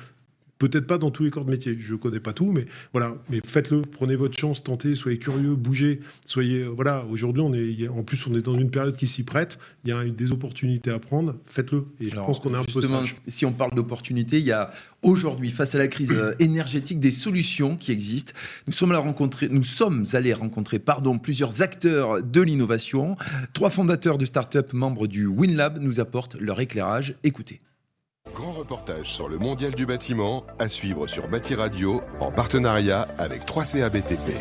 Peut-être pas dans tous les corps de métier, je connais pas tout, mais voilà, mais faites-le, prenez votre chance, tentez, soyez curieux, bougez, soyez voilà. Aujourd'hui, on est en plus on est dans une période qui s'y prête, il y a des opportunités à prendre, faites-le. Et je pense qu'on a un peu. Si on parle d'opportunités, il y a aujourd'hui face à la crise euh, [CLEARS THROAT] énergétique des solutions qui existent. Nous sommes allés rencontrer, nous sommes allés rencontrer, pardon, plusieurs acteurs de l'innovation. Trois fondateurs de start-up membres du WinLab nous apportent leur éclairage. Écoutez. Grand reportage sur le mondial du bâtiment à suivre sur Bâti Radio en partenariat avec 3CA BTP.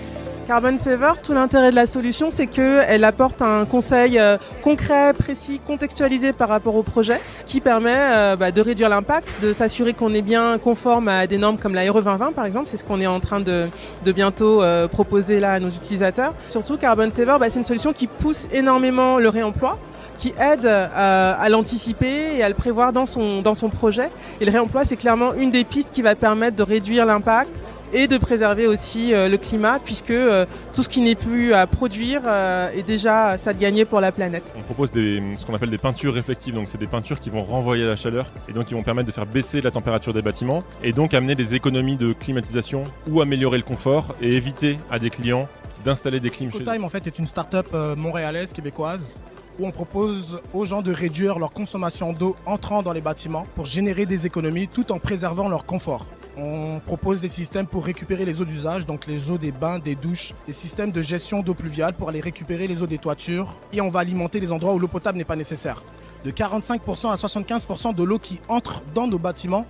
Carbon Saver, tout l'intérêt de la solution, c'est qu'elle apporte un conseil euh, concret, précis, contextualisé par rapport au projet, qui permet euh, bah, de réduire l'impact, de s'assurer qu'on est bien conforme à des normes comme la RE 2020 par exemple, c'est ce qu'on est en train de, bientôt euh, proposer là à nos utilisateurs. Surtout Carbon Saver, bah, c'est une solution qui pousse énormément le réemploi qui aide à l'anticiper et à le prévoir dans son, dans son projet. Et le réemploi, c'est clairement une des pistes qui va permettre de réduire l'impact, et de préserver aussi euh, le climat puisque euh, tout ce qui n'est plus à produire euh, est déjà ça de gagner pour la planète. On propose des, ce qu'on appelle des peintures réflectives, donc c'est des peintures qui vont renvoyer la chaleur et donc qui vont permettre de faire baisser la température des bâtiments et donc amener des économies de climatisation ou améliorer le confort et éviter à des clients d'installer des clim chez en fait est une start-up montréalaise québécoise où on propose aux gens de réduire leur consommation d'eau entrant dans les bâtiments pour générer des économies tout en préservant leur confort. On propose des systèmes pour récupérer les eaux d'usage, donc les eaux des bains, des douches, des systèmes de gestion d'eau pluviale pour aller récupérer les eaux des toitures et on va alimenter les endroits où l'eau potable n'est pas nécessaire. De 45% à 75% de l'eau qui entre dans nos bâtiments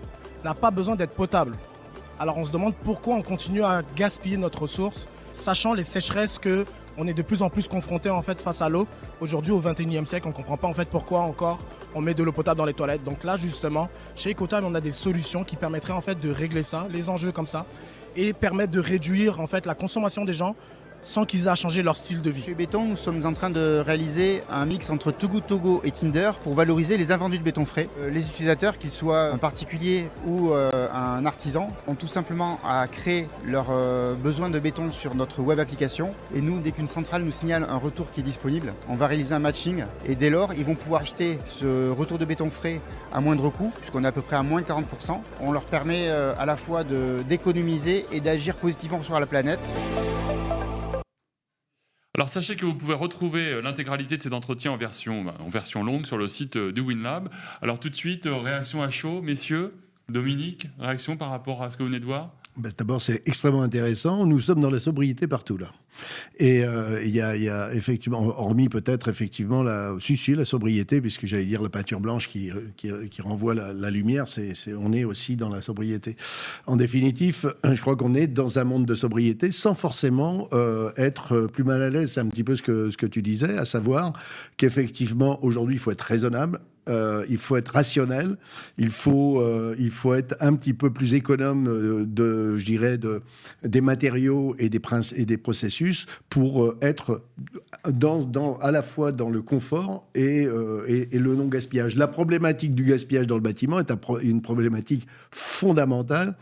n'a pas besoin d'être potable. Alors on se demande pourquoi on continue à gaspiller notre ressource, sachant les sécheresses que on est de plus en plus confronté en fait face à l'eau. Aujourd'hui, au 21e siècle, on ne comprend pas en fait pourquoi encore on met de l'eau potable dans les toilettes. Donc là, justement, chez Ecotime, on a des solutions qui permettraient en fait de régler ça, les enjeux comme ça, et permettre de réduire en fait la consommation des gens sans qu'ils aient à changer leur style de vie. Chez Béton, nous sommes en train de réaliser un mix entre Togo Togo et Tinder pour valoriser les invendus de béton frais. Euh, les utilisateurs, qu'ils soient un particulier ou euh, un artisan, ont tout simplement à créer leurs euh, besoins de béton sur notre web application. Et nous, dès qu'une centrale nous signale un retour qui est disponible, on va réaliser un matching. Et dès lors, ils vont pouvoir acheter ce retour de béton frais à moindre coût, puisqu'on est à peu près à moins 40%. On leur permet à la fois d'économiser et d'agir positivement sur la planète. Alors sachez que vous pouvez retrouver euh, l'intégralité de cet entretien en version, bah, en version longue sur le site euh, du WinLab. Alors tout de suite, euh, réaction à chaud, messieurs. Dominique, réaction par rapport à ce que vous venez de voir? Ben, D'abord, c'est extrêmement intéressant. Nous sommes dans la sobriété partout là. Et euh, il y, a, effectivement, hormis peut-être effectivement la, si, si, la sobriété, puisque j'allais dire la peinture blanche qui, renvoie la, lumière, c'est, on est aussi dans la sobriété. En définitive, je crois qu'on est dans un monde de sobriété sans forcément euh, être plus mal à l'aise. C'est un petit peu ce que tu disais, à savoir qu'effectivement, aujourd'hui, il faut être raisonnable, euh, il faut être rationnel, il faut, euh, il faut être un petit peu plus économe euh, de, je dirais, de, des matériaux et des, processus pour être à la fois dans le confort et, le non-gaspillage. La problématique du gaspillage dans le bâtiment est une problématique fondamentale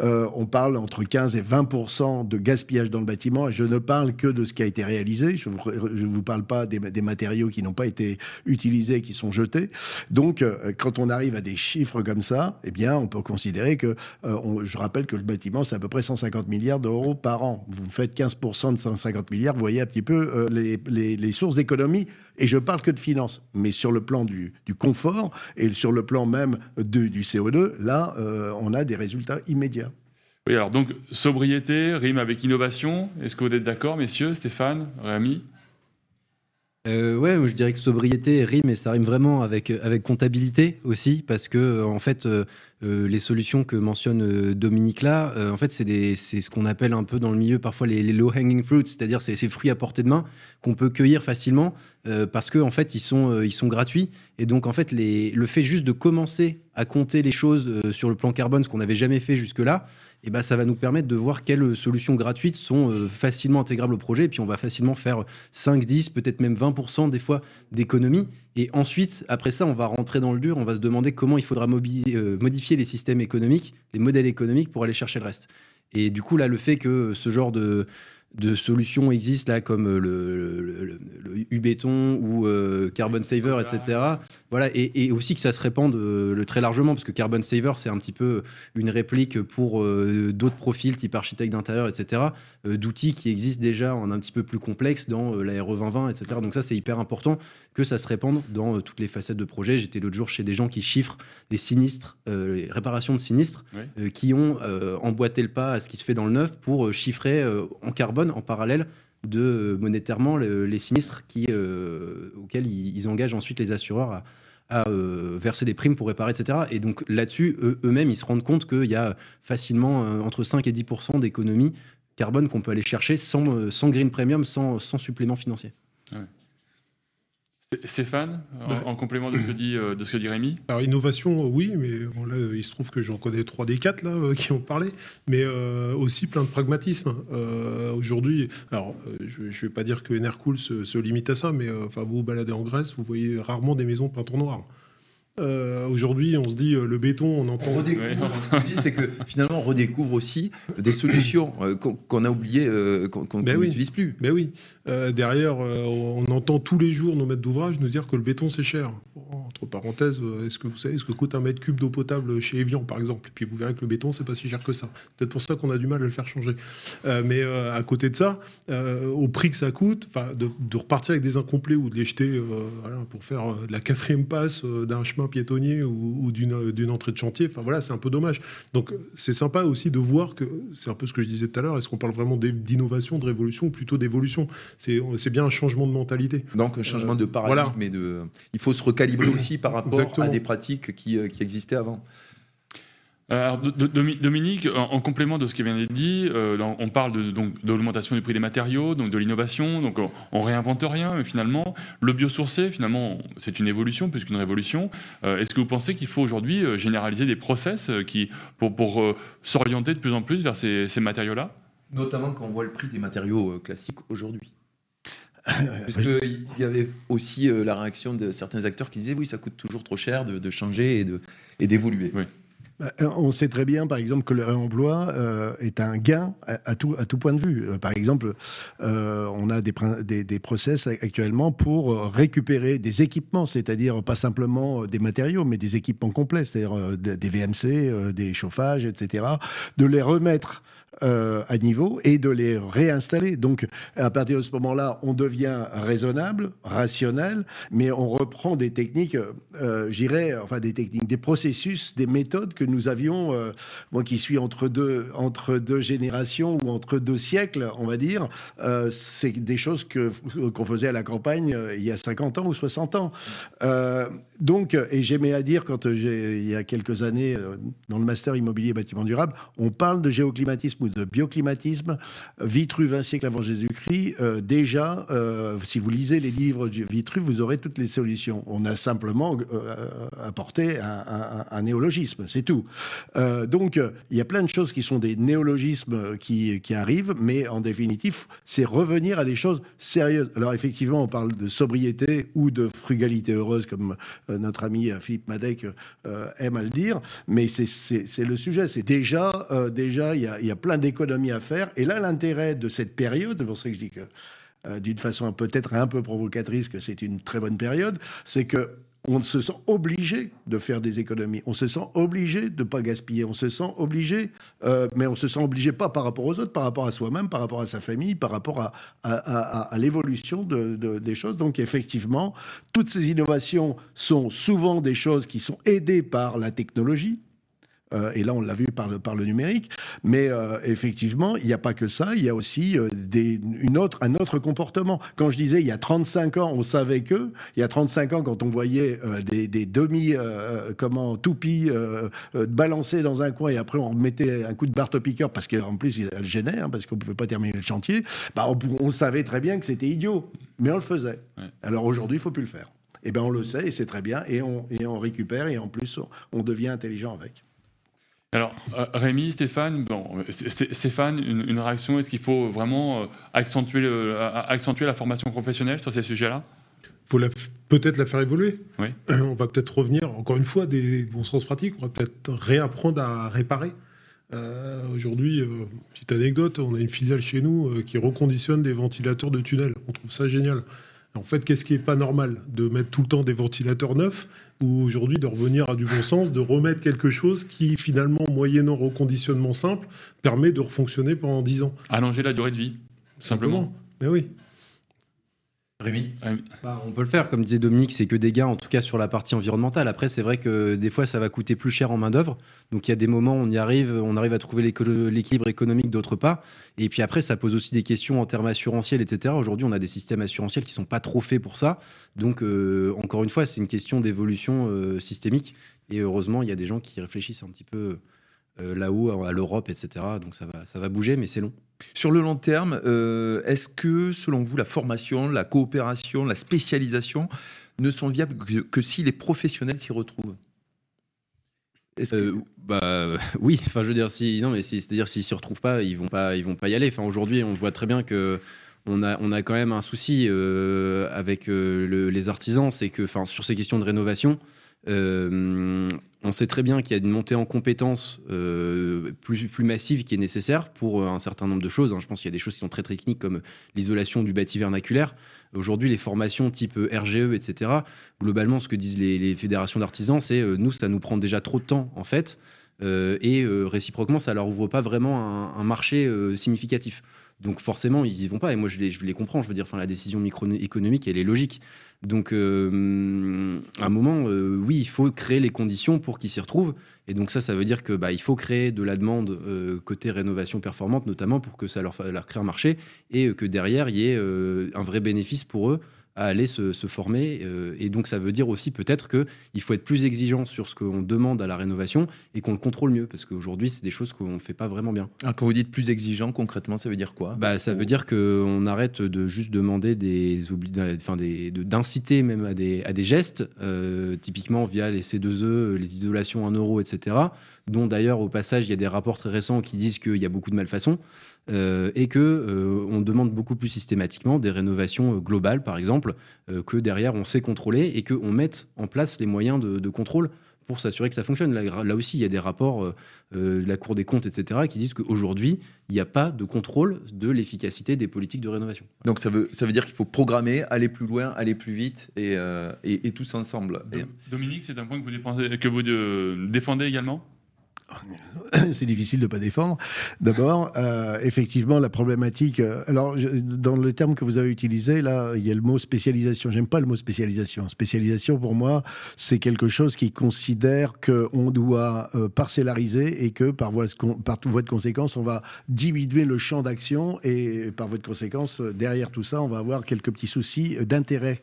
euh, on parle entre 15 et 20% de gaspillage dans le bâtiment. Et je ne parle que de ce qui a été réalisé. Je ne vous, parle pas des, matériaux qui n'ont pas été utilisés, qui sont jetés. Donc, euh, quand on arrive à des chiffres comme ça, eh bien, on peut considérer que, euh, je rappelle que le bâtiment, c'est à peu près 150 milliards d'euros par an. Vous faites 15% de 150 milliards, vous voyez un petit peu les, sources d'économie. Et je parle que de finances. Mais sur le plan du, confort et sur le plan même du CO2, là, on a des résultats immédiats. Oui, alors donc sobriété rime avec innovation. Est-ce que vous êtes d'accord, messieurs, Stéphane, Rémi? Euh, ouais, je dirais que sobriété rime et ça rime vraiment avec, avec comptabilité aussi, parce que euh, en fait, euh, euh, les solutions que mentionne Dominique là, en fait, c'est ce qu'on appelle un peu dans le milieu parfois les, low hanging fruits, c'est-à-dire ces, ces fruits à portée de main qu'on peut cueillir facilement parce qu'en en fait, ils sont, ils sont gratuits. Et donc, en fait, le fait juste de commencer à compter les choses sur le plan carbone, ce qu'on n'avait jamais fait jusque-là, et ben, ça va nous permettre de voir quelles solutions gratuites sont euh, facilement intégrables au projet. Et puis, on va facilement faire 5, 10, peut-être même 20% des fois d'économies. Et ensuite, après ça, on va rentrer dans le dur. On va se demander comment il faudra euh, modifier les systèmes économiques, les modèles économiques pour aller chercher le reste. Et du coup, là, le fait que ce genre de, de solutions existent là comme le, le, le, le U-béton ou euh, Carbon Saver, etc. Voilà, et, et, aussi que ça se répande euh, le très largement, parce que Carbon Saver, c'est un petit peu une réplique pour euh, d'autres profils, type architecte d'intérieur, etc., euh, d'outils qui existent déjà en un petit peu plus complexe dans la RE 2020, etc. Donc ça, c'est hyper important que ça se répande dans toutes les facettes de projet. J'étais l'autre jour chez des gens qui chiffrent les sinistres, les réparations de sinistres, oui. qui ont emboîté le pas à ce qui se fait dans le neuf pour chiffrer en carbone en parallèle de euh, monétairement le, les sinistres qui, euh, auxquels ils, ils, engagent ensuite les assureurs à, à euh, verser des primes pour réparer, etc. Et donc là-dessus, eux-mêmes, ils se rendent compte qu'il y a facilement euh, entre 5 et 10% d'économie carbone qu'on peut aller chercher sans, sans green premium, sans, sans supplément financier. Ouais. Stéphane, bah, en, en, complément de ce que dit, euh, de ce que dit Rémi? Alors, innovation, oui, mais bon, là, il se trouve que j'en connais 3 des 4 là, euh, [LAUGHS] qui ont parlé, mais euh, aussi plein de pragmatisme. Euh, Aujourd'hui, alors, je ne vais pas dire que Enercool se, se, limite à ça, mais enfin, vous vous baladez en Grèce, vous voyez rarement des maisons peintes en noir. Aujourd'hui, on se dit euh, le béton, on entend. On redécouvre, c'est que finalement, on redécouvre aussi des solutions euh, qu'on qu a oubliées, euh, qu'on qu ben n'utilise oui. plus. Ben oui. derrière, on entend tous les jours nos maîtres d'ouvrage nous dire que le béton c'est cher. Entre parenthèses, est-ce que vous savez ce que coûte un mètre cube d'eau potable chez Evian, par exemple? Et puis vous verrez que le béton, c'est pas si cher que ça. Peut-être pour ça qu'on a du mal à le faire changer. mais à côté de ça, au prix que ça coûte, de, de, repartir avec des incomplets ou de les jeter voilà, pour faire la quatrième passe d'un chemin piétonnier ou, ou d'une entrée de chantier. Enfin voilà, c'est un peu dommage. Donc c'est sympa aussi de voir que c'est un peu ce que je disais tout à l'heure. Est-ce qu'on parle vraiment d'innovation, de révolution ou plutôt d'évolution? C'est bien un changement de mentalité. Donc un changement de paradigme. Voilà. Et de... Il faut se recalibrer aussi par rapport Exactement. à des pratiques qui, qui existaient avant. Alors, Dominique, en, en, complément de ce qui vient d'être dit, euh, on parle de, donc de l'augmentation du prix des matériaux, donc de l'innovation, donc on, on, réinvente rien, mais finalement, le biosourcé, finalement, c'est une évolution plus qu'une révolution. Euh, Est-ce que vous pensez qu'il faut aujourd'hui euh, généraliser des process euh, qui, pour, pour euh, s'orienter de plus en plus vers ces, ces matériaux-là? Notamment quand on voit le prix des matériaux euh, classiques aujourd'hui. Puisqu'il y avait aussi euh, la réaction de certains acteurs qui disaient oui, ça coûte toujours trop cher de, de changer et d'évoluer. Oui. On sait très bien, par exemple, que le réemploi euh, est un gain à, tout, point de vue. Euh, par exemple, euh, on a des, des, des, process actuellement pour récupérer des équipements, c'est-à-dire pas simplement des matériaux, mais des équipements complets, c'est-à-dire des VMC, des chauffages, etc., de les remettre euh, à niveau et de les réinstaller. Donc, à partir de ce moment-là, on devient raisonnable, rationnel, mais on reprend des techniques, euh, j'irais, enfin des techniques, des processus, des méthodes que nous avions, euh, moi qui suis entre deux, entre deux générations ou entre deux siècles, on va dire, euh, c'est des choses que qu'on faisait à la campagne il y a 50 ans ou 60 ans. Donc, et j'aimais à dire, quand j'ai, il y a quelques années, dans le master immobilier bâtiment durable, on parle de géoclimatisme de bioclimatisme. Vitruve, un siècle avant Jésus-Christ, euh, déjà, euh, si vous lisez les livres de Vitruve, vous aurez toutes les solutions. On a simplement euh, apporté un, néologisme, c'est tout. Donc, il y a plein de choses qui sont des néologismes qui, qui arrivent, mais en définitive, c'est revenir à des choses sérieuses. Alors, effectivement, on parle de sobriété ou de frugalité heureuse, comme notre ami Philippe Madec aime à le dire, mais c'est le sujet. C'est déjà, déjà, il y a, y a d'économies à faire. Et là, l'intérêt de cette période, c'est pour ça que je dis que, euh, d'une façon peut-être un peu provocatrice, que c'est une très bonne période, c'est que on se sent obligé de faire des économies. On se sent obligé de ne pas gaspiller. On se sent obligé, euh, mais on se sent obligé pas par rapport aux autres, par rapport à soi-même, par rapport à sa famille, par rapport à, l'évolution de, de, des choses. Donc effectivement, toutes ces innovations sont souvent des choses qui sont aidées par la technologie. Euh, et là, on l'a vu par le, par le numérique. Mais euh, effectivement, il n'y a pas que ça. Il y a aussi euh, des, une autre, un autre comportement. Quand je disais il y a 35 ans, on savait que, il y a 35 ans, quand on voyait des, des, demi, comment, toupies balancées dans un coin et après on mettait un coup de barre-piqueur parce qu'en plus, elle gênait, hein, parce qu'on ne pouvait pas terminer le chantier, bah, on, on, savait très bien que c'était idiot. Mais on le faisait. Ouais. Alors aujourd'hui, il ne faut plus le faire. Eh bien, on le sait et c'est très bien. Et on, et on récupère et en plus, on, on devient intelligent avec. Alors, euh, Rémi, Stéphane, bon, Stéphane, une, une réaction, est-ce qu'il faut vraiment euh, accentuer, le, accentuer la formation professionnelle sur ces sujets-là? Il faut peut-être la faire évoluer. Oui. [CLEARS THROAT] On va peut-être revenir, encore une fois, des bons sens pratiques, on va peut-être réapprendre à réparer. Euh, Aujourd'hui, euh, petite anecdote, on a une filiale chez nous euh, qui reconditionne des ventilateurs de tunnel. On trouve ça génial. En fait, qu'est-ce qui est pas normal De mettre tout le temps des ventilateurs neufs ou aujourd'hui de revenir à du bon sens, de remettre quelque chose qui finalement, moyennant reconditionnement simple, permet de refonctionner pendant 10 ans? Allonger la durée de vie, simplement. Mais oui. Rémi? Bah, on peut le faire, comme disait Dominique, c'est que des gains, en tout cas sur la partie environnementale. Après, c'est vrai que des fois, ça va coûter plus cher en main-d'œuvre. Donc, il y a des moments où on y arrive, on arrive à trouver l'équilibre économique, d'autres pas. Et puis après, ça pose aussi des questions en termes assurantiels, etc. Aujourd'hui, on a des systèmes assurantiels qui sont pas trop faits pour ça. Donc, euh, encore une fois, c'est une question d'évolution euh, systémique. Et heureusement, il y a des gens qui réfléchissent un petit peu euh, là-haut, à l'Europe, etc. Donc, ça va, ça va bouger, mais c'est long. Sur le long terme, euh, est-ce que, selon vous, la formation, la coopération, la spécialisation ne sont viables que, si les professionnels s'y retrouvent? Euh, bah [LAUGHS] oui, enfin je veux dire si non mais c'est-à-dire s'ils s'y retrouvent pas, ils vont pas ils vont pas y aller. Enfin aujourd'hui, on voit très bien que on a on a quand même un souci euh, avec le- les artisans, c'est que enfin sur ces questions de rénovation, euh, on sait très bien qu'il y a une montée en compétences euh, plus, massive qui est nécessaire pour euh, un certain nombre de choses. hein. Je pense qu'il y a des choses qui sont très techniques comme l'isolation du bâti vernaculaire. Aujourd'hui, les formations type RGE, etc., globalement, ce que disent les, fédérations d'artisans, c'est nous, ça nous prend déjà trop de temps, en fait. Et réciproquement, ça leur ouvre pas vraiment un, marché significatif. Donc forcément, ils y vont pas. Et moi, je les, comprends. Je veux dire, la décision microéconomique, elle est logique. Donc, euh, à un moment, euh, oui, il faut créer les conditions pour qu'ils s'y retrouvent. Et donc ça, ça veut dire que bah, il faut créer de la demande euh, côté rénovation performante, notamment pour que ça leur, leur crée un marché et que derrière, il y ait un vrai bénéfice pour eux à aller se, se former. euh, et donc, ça veut dire aussi peut-être qu'il faut être plus exigeant sur ce qu'on demande à la rénovation et qu'on le contrôle mieux. Parce qu'aujourd'hui, c'est des choses qu'on ne fait pas vraiment bien. Alors, quand vous dites plus exigeant, concrètement, ça veut dire quoi? Bah, ça veut dire qu'on arrête de juste demander des, d'un- enfin des, de- d'inciter même à des, à des gestes, euh, typiquement via les C2E, les isolations 1 euro, etc. Dont d'ailleurs, au passage, il y a des rapports très récents qui disent qu'il y a beaucoup de malfaçons. Euh, et que euh, on demande beaucoup plus systématiquement des rénovations euh, globales, par exemple, euh, que derrière on sait contrôler et qu'on mette en place les moyens de, de contrôle pour s'assurer que ça fonctionne. Là, là aussi, il y a des rapports de la Cour des comptes, etc., qui disent qu'aujourd'hui, il n'y a pas de contrôle de l'efficacité des politiques de rénovation. Donc ça veut, ça veut dire qu'il faut programmer, aller plus loin, aller plus vite et, euh, et, et tous ensemble. Et- Dominique, c'est un point que vous, dépensez- que vous défendez également? [COUGHS] c'est difficile de pas défendre. D'abord, euh, effectivement, la problématique. euh, alors, dans le terme que vous avez utilisé, là, il y a le mot spécialisation. J'aime pas le mot spécialisation. Spécialisation, pour moi, c'est quelque chose qui considère qu'on doit euh, parcellariser et que par voie, par de conséquence, on va diminuer le champ d'action et par voie de conséquence, euh, derrière tout ça, on va avoir quelques petits soucis d'intérêt,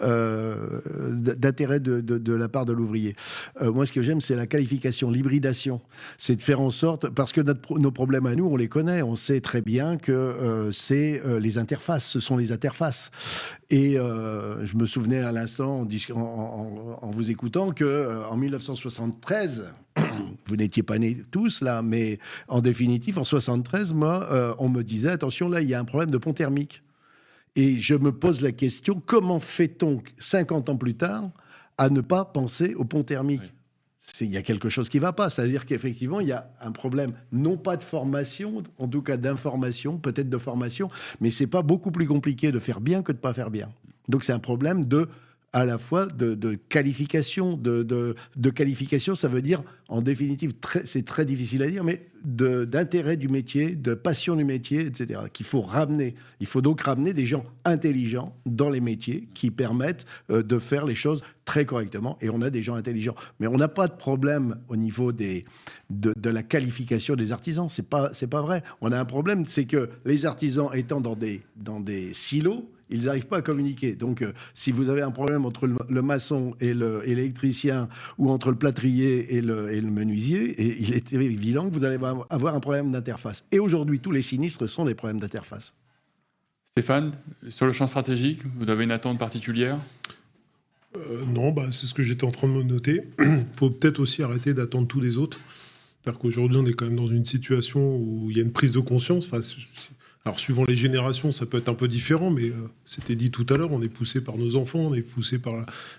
d'intérêt de, de- la part de l'ouvrier. Moi, ce que j'aime, c'est la qualification, l'hybridation. C'est de faire en sorte, parce que nos problèmes à nous, on les connaît. On sait très bien que euh, c'est euh, les interfaces, ce sont les interfaces. Et euh, je me souvenais à l'instant, en, vous écoutant, que en 1973, [COUGHS] vous n'étiez pas nés tous là, mais en définitive, en 73, moi, on me disait attention, là, il y a un problème de pont thermique. Et je me pose la question comment fait-on 50 ans plus tard à ne pas penser au pont thermique? Il y a quelque chose qui ne va pas. C'est-à-dire qu'effectivement, il y a un problème, non pas de formation, en tout cas d'information, peut-être de formation, mais c'est pas beaucoup plus compliqué de faire bien que de pas faire bien. Donc c'est un problème de à la fois de, qualification, de, qualification, ça veut dire, en définitive, c'est très difficile à dire, mais d'intérêt du métier, de passion du métier, etc. Qu'il faut ramener. Il faut donc ramener des gens intelligents dans les métiers qui permettent euh, de faire les choses très correctement. Et on a des gens intelligents. Mais on n'a pas de problème au niveau des, de, de la qualification des artisans. C'est pas, pas vrai. On a un problème, c'est que les artisans étant dans des, dans des silos, ils n'arrivent pas à communiquer. Donc, euh, si vous avez un problème entre le, le maçon et le- et l'électricien, ou entre le plâtrier et le, et le menuisier, et il est évident que vous allez avoir- un problème d'interface. Et aujourd'hui, tous les sinistres sont des problèmes d'interface. Stéphane, sur le champ stratégique, vous avez une attente particulière? Euh, non, bah, c'est ce que j'étais en train de me noter. Il [CLEARS THROAT] faut peut-être aussi arrêter d'attendre tous les autres. C'est-à-dire qu'aujourd'hui, on est quand même dans une situation où il y a une prise de conscience. Enfin, alors suivant les générations, ça peut être un peu différent, mais euh, c'était dit tout à l'heure, on est poussé par nos enfants, on est poussé par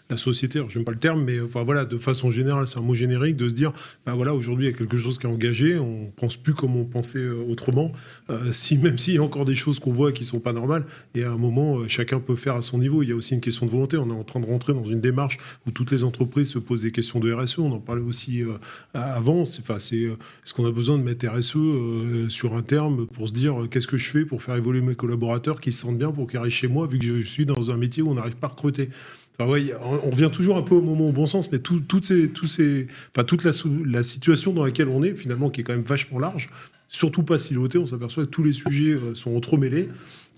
la, société. Alors j'aime pas le terme, mais enfin voilà, de façon générale, c'est un mot générique de se dire, bah voilà, aujourd'hui il y a quelque chose qui est engagé, on pense plus comme on pensait euh, autrement. Euh, même s'il y a encore des choses qu'on voit qui sont pas normales, et à un moment, chacun peut faire à son niveau. Il y a aussi une question de volonté. On est en train de rentrer dans une démarche où toutes les entreprises se posent des questions de RSE. On en parlait aussi avant. Enfin, c'est, est-ce qu'on a besoin de mettre RSE sur un terme pour se dire qu'est-ce que je fais pour faire évoluer mes collaborateurs qui se sentent bien pour qu'ils restent chez moi, vu que je suis dans un métier où on n'arrive pas à recruter. On revient toujours un peu au moment au bon sens, mais tout- toutes ces, tous ces, enfin, toute la situation dans laquelle on est, finalement, qui est quand même vachement large, surtout pas silotée, on s'aperçoit que tous les sujets euh, sont entremêlés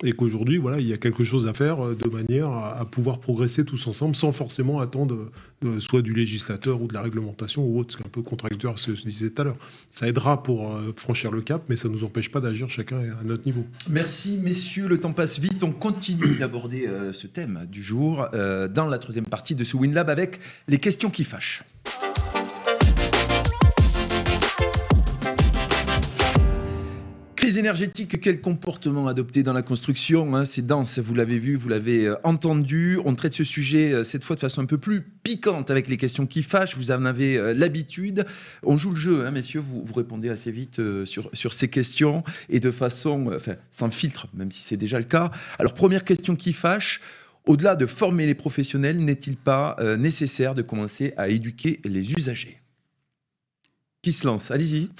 et qu'aujourd'hui, voilà, il y a quelque chose à faire euh, de manière à, pouvoir progresser tous ensemble sans forcément attendre euh, soit du législateur ou de la réglementation ou autre, ce qui est un peu contradictoire à ce que je disais tout à l'heure. Ça aidera pour euh, franchir le cap, mais ça ne nous empêche pas d'agir chacun à notre niveau. Merci messieurs, le temps passe vite. On continue d'aborder euh, ce thème du jour euh, dans la troisième partie de ce WinLab avec les questions qui fâchent. Crise énergétique, quel comportement adopter dans la construction hein, C'est dense, vous l'avez vu, vous l'avez euh, entendu. On traite ce sujet euh, cette fois de façon un peu plus piquante avec les questions qui fâchent. Vous en avez euh, l'habitude. On joue le jeu, hein, messieurs. Vous, vous répondez assez vite sur, sur ces questions et de façon, enfin, sans filtre, même si c'est déjà le cas. Alors, première question qui fâche. Au-delà de former les professionnels, n'est-il pas nécessaire de commencer à éduquer les usagers? Qui se lance Allez-y. [LAUGHS]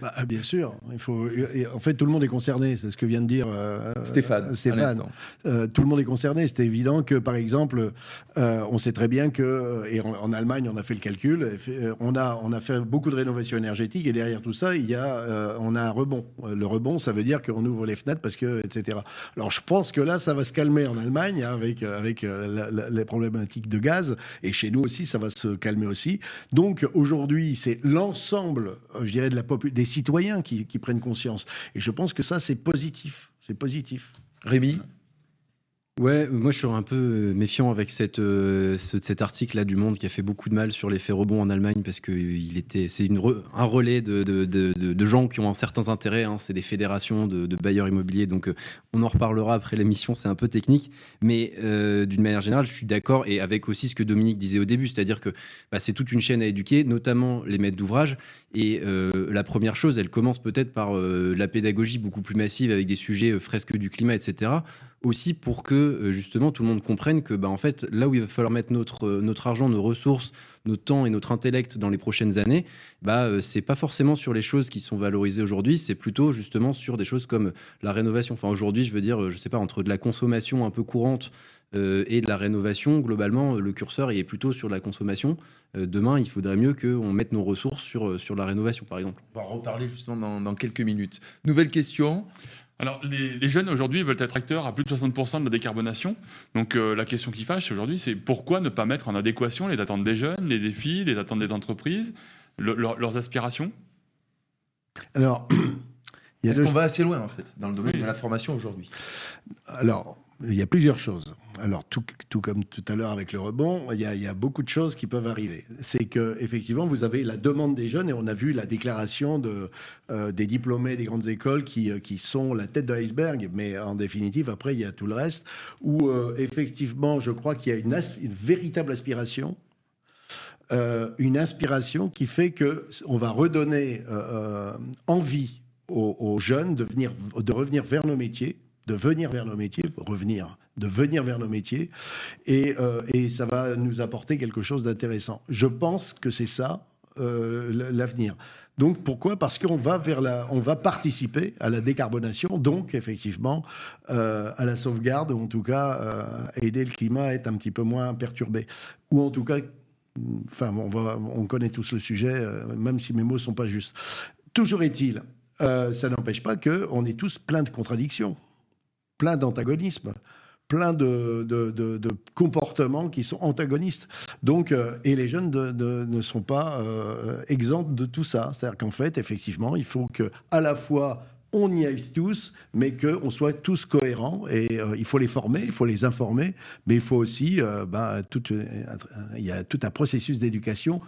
Bah, bien sûr, il faut. En fait, tout le monde est concerné. C'est ce que vient de dire euh, Stéphane, euh, Stéphane. Euh, tout le monde est concerné. C'est évident que, par exemple, euh, on sait très bien que, et en, en Allemagne, on a fait le calcul, on a, on a fait beaucoup de rénovation énergétique et derrière tout ça, il y a, on a un rebond. Le rebond, ça veut dire qu'on ouvre les fenêtres parce que, etc. Alors, je pense que là, ça va se calmer en Allemagne hein, avec, avec la- la- les problématiques de gaz et chez nous aussi, ça va se calmer aussi. Donc, aujourd'hui, c'est l'ensemble, euh, je dirais, de la des citoyens qui, qui prennent conscience. Et je pense que ça, c'est positif. C'est positif. Rémi? Ouais, euh, moi je suis un peu euh, méfiant avec cette, euh, ce- cet article-là du Monde qui a fait beaucoup de mal sur l'effet rebond en Allemagne parce que il était, c'est un relais de, de, de- gens qui ont certains intérêts. hein. c'est des fédérations de, bailleurs immobiliers, donc on en reparlera après l'émission. C'est un peu technique, mais d'une manière générale, je suis d'accord et avec aussi ce que Dominique disait au début, c'est-à-dire que bah, c'est toute une chaîne à éduquer, notamment les maîtres d'ouvrage. Et la première chose, elle commence peut-être par la pédagogie beaucoup plus massive avec des sujets fresques du climat, etc aussi pour que euh, justement tout le monde comprenne que bah, en fait là où il va falloir mettre notre, euh, notre argent, nos ressources, notre temps et notre intellect dans les prochaines années, bah, euh, c'est pas forcément sur les choses qui sont valorisées aujourd'hui, c'est plutôt justement sur des choses comme la rénovation. Enfin aujourd'hui, je veux dire, je sais pas, entre de la consommation un peu courante et de la rénovation, globalement, le curseur est plutôt sur la consommation. Demain, il faudrait mieux qu'on mette nos ressources sur, sur la rénovation, par exemple. On va reparler justement dans quelques minutes. Nouvelle question. Alors, les, les jeunes aujourd'hui veulent être acteurs à plus de 60% de la décarbonation. Donc, euh, la question qui fâche aujourd'hui, c'est pourquoi ne pas mettre en adéquation les attentes des jeunes, les défis, les attentes des entreprises, le- leur- leurs aspirations? Alors, [CLEARS THROAT] Est-ce qu'on va assez loin en fait dans le domaine Oui. de la formation aujourd'hui? Alors, il y a plusieurs choses. Alors, tout, comme tout à l'heure avec le rebond, il y, a, beaucoup de choses qui peuvent arriver. C'est que effectivement, vous avez la demande des jeunes et on a vu la déclaration euh, des diplômés des grandes écoles qui, euh, qui sont la tête de l'iceberg, mais en définitive, après, il y a tout le reste où euh, effectivement, je crois qu'il y a une, véritable aspiration. une inspiration qui fait que on va redonner envie aux, aux jeunes de, venir, de revenir vers nos métiers, de venir vers nos métiers, revenir, de venir vers nos métiers, et, euh, et ça va nous apporter quelque chose d'intéressant. Je pense que c'est ça euh, l'avenir. Donc pourquoi? Parce qu'on va on va participer à la décarbonation, donc effectivement euh, à la sauvegarde, ou en tout cas euh, aider le climat à être un petit peu moins perturbé, ou en tout cas Enfin, on, va, on connaît tous le sujet, même si mes mots sont pas justes. Toujours est-il, ça n'empêche pas qu'on est tous plein de contradictions, plein d'antagonismes, plein de, de- de- de comportements qui sont antagonistes. Donc, euh, et les jeunes de- de- ne sont pas euh, exempts de tout ça. C'est-à-dire qu'en fait, effectivement, il faut que à la fois on y aille tous, mais qu'on soit tous cohérents. Et euh, il faut les former, il faut les informer, mais il faut aussi, tout, euh, il y a tout un processus d'éducation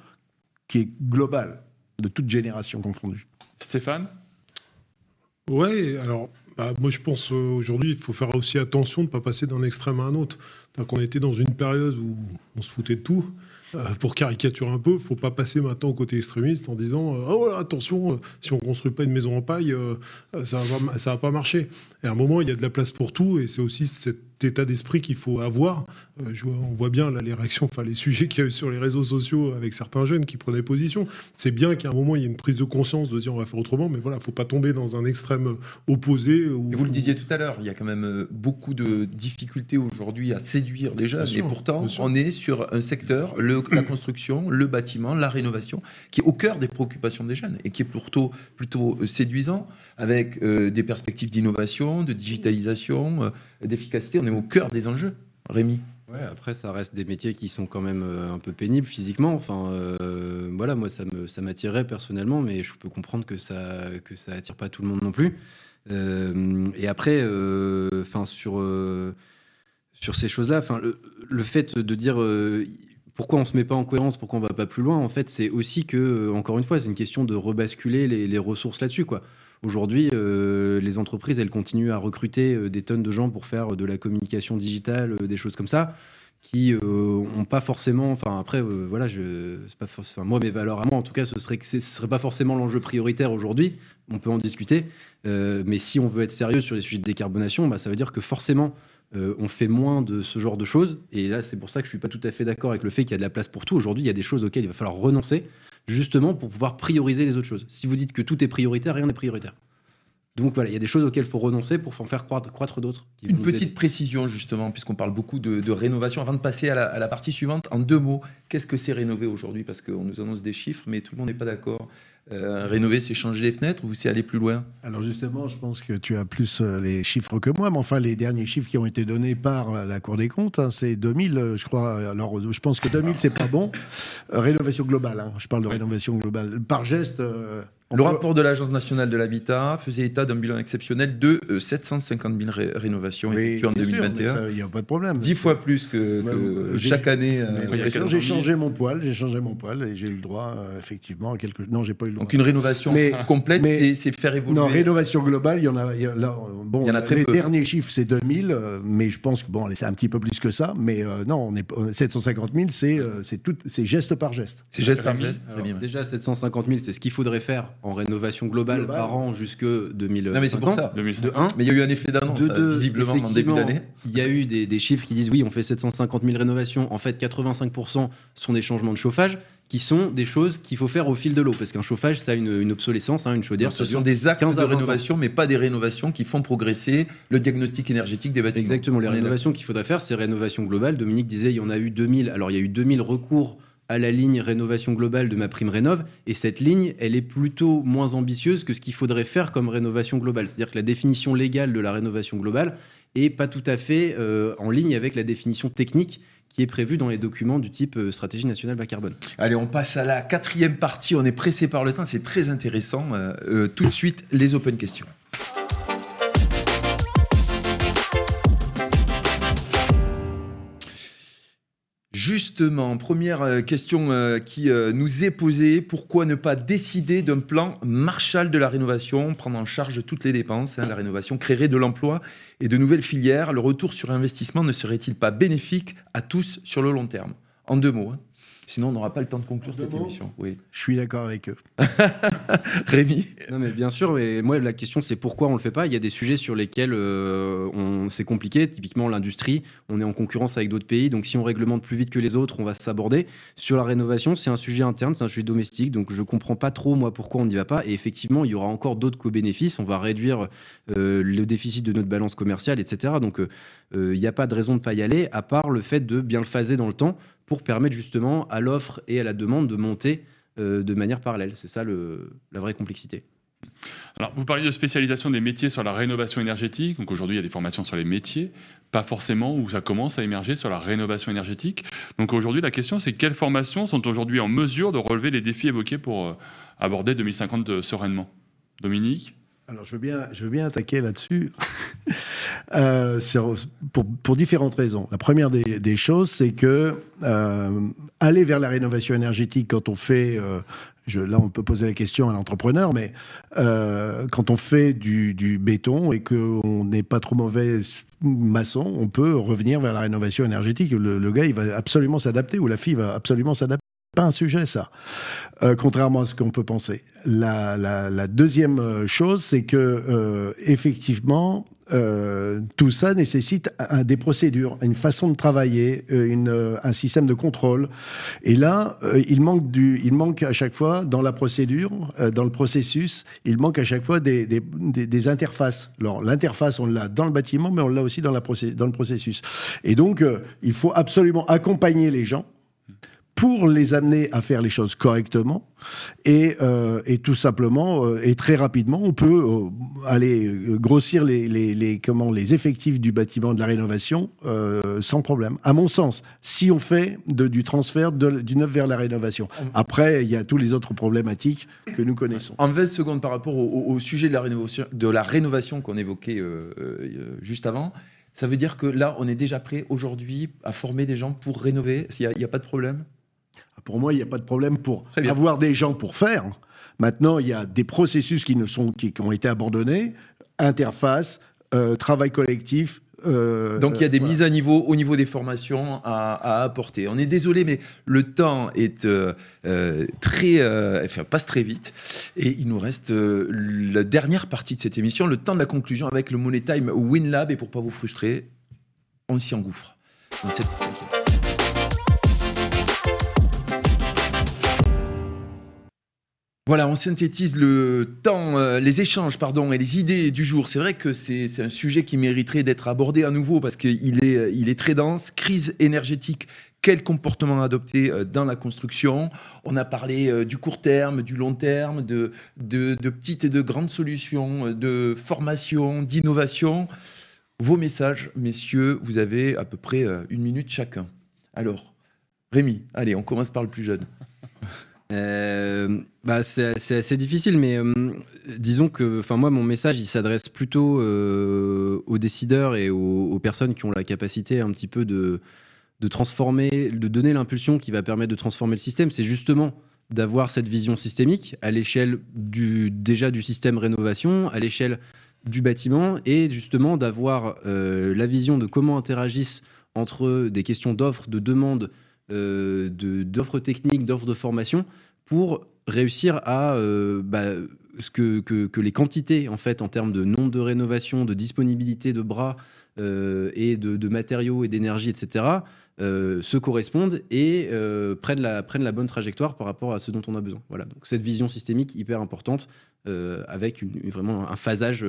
qui est global, de toute génération confondue. Stéphane? Ouais, alors bah, Moi, je pense euh, aujourd'hui, il faut faire aussi attention de ne pas passer d'un extrême à un autre. On était dans une période où on se foutait de tout. Euh, pour caricaturer un peu, il faut pas passer maintenant au côté extrémiste en disant oh, attention, si on construit pas une maison en paille, ça va, ça va pas marcher. Et à un moment, il y a de la place pour tout, et c'est aussi cette état d'esprit qu'il faut avoir. Euh, on voit bien là les réactions, enfin les sujets qu'il y a eu sur les réseaux sociaux avec certains jeunes qui prenaient position. C'est bien qu'à un moment il y ait une prise de conscience de dire on va faire autrement, mais voilà, faut pas tomber dans un extrême opposé. vous le disiez tout à l'heure, il y a quand même euh, beaucoup de difficultés aujourd'hui à séduire les jeunes, et pourtant on est sur un secteur, la [CLEARS THROAT] construction, le bâtiment, la rénovation, qui est au cœur des préoccupations des jeunes et qui est plutôt plutôt euh, séduisant avec des perspectives d'innovation, de digitalisation, d'efficacité. On est au cœur des enjeux. Rémi après, ça reste des métiers qui sont quand même euh, un peu pénibles physiquement. Enfin, euh, voilà, moi, ça m'attirait personnellement, mais je peux comprendre que ça, que ça attire pas tout le monde non plus. Euh, et après, enfin, sur, sur ces choses-là, enfin, le, fait de dire pourquoi on se met pas en cohérence, pourquoi on va pas plus loin, en fait, c'est aussi que, encore une fois, c'est une question de rebasculer les, les ressources là-dessus, quoi. Aujourd'hui, euh, les entreprises, elles continuent à recruter euh, des tonnes de gens pour faire de la communication digitale, euh, des choses comme ça, qui n'ont pas forcément. Enfin, après, voilà, je, pas forcément, moi, mes valeurs à moi, en tout cas, ce serait ce serait pas forcément l'enjeu prioritaire aujourd'hui. On peut en discuter, mais si on veut être sérieux sur les sujets de décarbonation, bah, ça veut dire que forcément, on fait moins de ce genre de choses. Et là, c'est pour ça que je suis pas tout à fait d'accord avec le fait qu'il y a de la place pour tout. Aujourd'hui, il y a des choses auxquelles il va falloir renoncer justement pour pouvoir prioriser les autres choses. Si vous dites que tout est prioritaire, rien n'est prioritaire. Donc voilà, il y a des choses auxquelles il faut renoncer pour en faire croître, d'autres. Une petite précision justement, puisqu'on parle beaucoup de, rénovation. Avant de passer à la, à la, partie suivante, en deux mots, qu'est-ce que c'est rénover aujourd'hui? Parce qu'on nous annonce des chiffres, mais tout le monde n'est pas d'accord. Euh, rénover, c'est changer les fenêtres ou c'est aller plus loin? Alors justement, je pense que tu as plus euh, les chiffres que moi, mais enfin les derniers chiffres qui ont été donnés par la, Cour des comptes, hein, c'est 2000, euh, je crois. Alors je pense que 2000 c'est pas bon. rénovation globale, hein, je parle de rénovation globale. Par geste, le rapport de l'Agence nationale de l'habitat faisait état d'un bilan exceptionnel de 750 000 rénovations effectuées en 2021. Il n'y a pas de problème. Dix fois plus que, chaque année. j'ai changé mon poil, j'ai changé mon poil et j'ai eu le droit effectivement à quelque. Non, j'ai pas eu le droit. Donc une rénovation complète, c'est faire évoluer. Non, rénovation globale, il y en a. bon, il y en a très les derniers chiffres, c'est 2000, euh, mais je pense que bon, c'est un petit peu plus que ça. Mais euh, non, on est 750 000, c'est euh, c'est tout, c'est geste par geste. C'est geste par geste. déjà 750 000, c'est ce qu'il faudrait faire en rénovation globale, par an jusque 2050. Non, mais c'est pour ça. De 1. Mais il y a eu un effet d'annonce, visiblement, en début d'année. Il y a eu des, des chiffres qui disent oui, on fait 750 000 rénovations. En fait, 85% sont des changements de chauffage qui sont des choses qu'il faut faire au fil de l'eau, parce qu'un chauffage, ça a une, obsolescence, hein, une chaudière. ce sont des actes de rénovation, mais pas des rénovations qui font progresser le diagnostic énergétique des bâtiments. Exactement, les rénovations qu'il faudrait faire, c'est rénovation globale. Dominique disait, il y en a eu 2000. Alors, il y a eu 2000 recours à la ligne rénovation globale de ma prime rénov. Et cette ligne, elle est plutôt moins ambitieuse que ce qu'il faudrait faire comme rénovation globale. C'est-à-dire que la définition légale de la rénovation globale est pas tout à fait euh, en ligne avec la définition technique qui est prévu dans les documents du type euh, stratégie nationale bas carbone. Allez, on passe à la quatrième partie. On est pressé par le temps, c'est très intéressant. Euh, tout de suite, les open questions. Justement, première euh, question euh, qui euh, nous est posée, pourquoi ne pas décider d'un plan Marshall de la rénovation, prendre en charge toutes les dépenses hein, La rénovation créerait de l'emploi et de nouvelles filières? Le retour sur investissement ne serait-il pas bénéfique à tous sur le long terme? En deux mots. Hein. Sinon, on n'aura pas le temps de conclure cette émission. Oui. Je suis d'accord avec eux. [LAUGHS] Rémi Non, mais bien sûr. Mais moi, la question, c'est pourquoi on ne le fait pas? Il y a des sujets sur lesquels euh, on... c'est compliqué. Typiquement, l'industrie, on est en concurrence avec d'autres pays. Donc, si on réglemente plus vite que les autres, on va s'aborder. Sur la rénovation, c'est un sujet interne, c'est un sujet domestique. Donc, je ne comprends pas trop, moi, pourquoi on n'y va pas. Et effectivement, il y aura encore d'autres co-bénéfices. On va réduire euh, le déficit de notre balance commerciale, etc. Donc, euh, il n'y a pas de raison de ne pas y aller, à part le fait de bien le phaser dans le temps pour permettre justement à l'offre et à la demande de monter euh, de manière parallèle. C'est ça le, la vraie complexité. Alors, vous parliez de spécialisation des métiers sur la rénovation énergétique. Donc aujourd'hui, il y a des formations sur les métiers, pas forcément où ça commence à émerger sur la rénovation énergétique. Donc aujourd'hui, la question, c'est quelles formations sont aujourd'hui en mesure de relever les défis évoqués pour euh, aborder 2050 sereinement? Dominique? Alors je veux bien, je veux bien attaquer là-dessus [LAUGHS] euh, pour, différentes raisons. La première des, choses, c'est que euh, aller vers la rénovation énergétique quand on fait, euh, là on peut poser la question à l'entrepreneur, mais quand on fait du, béton et qu'on n'est pas trop mauvais maçon, on peut revenir vers la rénovation énergétique. Le gars, il va absolument s'adapter ou la fille va absolument s'adapter pas un sujet, ça, euh, contrairement à ce qu'on peut penser. La, la, la deuxième euh, chose, c'est que euh, effectivement, euh, tout ça nécessite des procédures, une façon de travailler, euh, une, un système de contrôle. Et là, il manque du, il manque à chaque fois dans la procédure, dans le processus, il manque à chaque fois des, des, des, interfaces. Alors l'interface, on l'a dans le bâtiment, mais on l'a aussi dans, la dans le processus. Et donc, il faut absolument accompagner les gens pour les amener à faire les choses correctement et, euh, et tout simplement euh, et très rapidement on peut euh, aller grossir les, les, les, comment les effectifs du bâtiment de la rénovation sans problème. À mon sens si on fait de, du transfert de, du neuf vers la rénovation. Après il y a tous les autres problématiques que nous connaissons. En 20 secondes par rapport au, au, sujet de la rénovation de la rénovation qu'on évoquait juste avant ça veut dire que là on est déjà prêt aujourd'hui à former des gens pour rénover? Il n'y a, a pas de problème? Pour moi, il n'y a pas de problème pour avoir des gens pour faire. Maintenant, il y a des processus qui, ne sont, qui, qui ont été abandonnés, interface, euh, travail collectif, euh, Donc il y a des voilà. mises à niveau au niveau des formations à, à, apporter. On est désolé, mais le temps est euh, très, euh, enfin passe très vite, et il nous reste la dernière partie de cette émission, le temps de la conclusion avec le Money Time WinLab. Et pour pas vous frustrer, on s'y engouffre. Dans cette Voilà, on synthétise le temps, euh, les échanges, pardon, et les idées du jour. C'est vrai que c'est un sujet qui mériterait d'être abordé à nouveau parce qu'il est, il est très dense. Crise énergétique, quel comportement adopter euh, dans la construction? On a parlé euh, du court terme, du long terme, de, de, de petites et de grandes solutions, de formation, d'innovation. Vos messages, messieurs, vous avez à peu près une minute chacun. Alors, Rémi, allez, on commence par le plus jeune. [LAUGHS] Euh, bah c'est assez difficile, mais euh, disons que, enfin moi, mon message, il s'adresse plutôt euh, aux décideurs et aux, personnes qui ont la capacité un petit peu de, transformer, de donner l'impulsion qui va permettre de transformer le système. C'est justement d'avoir cette vision systémique à l'échelle du déjà du système rénovation, à l'échelle du bâtiment, et justement d'avoir la vision de comment interagissent entre des questions d'offres, de demandes d'offres techniques, d'offres de formation, pour réussir à euh, bah, que, que, les quantités, en fait, en termes de nombre de rénovations, de disponibilité de bras euh, et de, matériaux et d'énergie, etc., euh, se correspondent et euh, prennent, la, prennent la bonne trajectoire par rapport à ce dont on a besoin. Voilà, donc cette vision systémique hyper importante euh, avec vraiment un phasage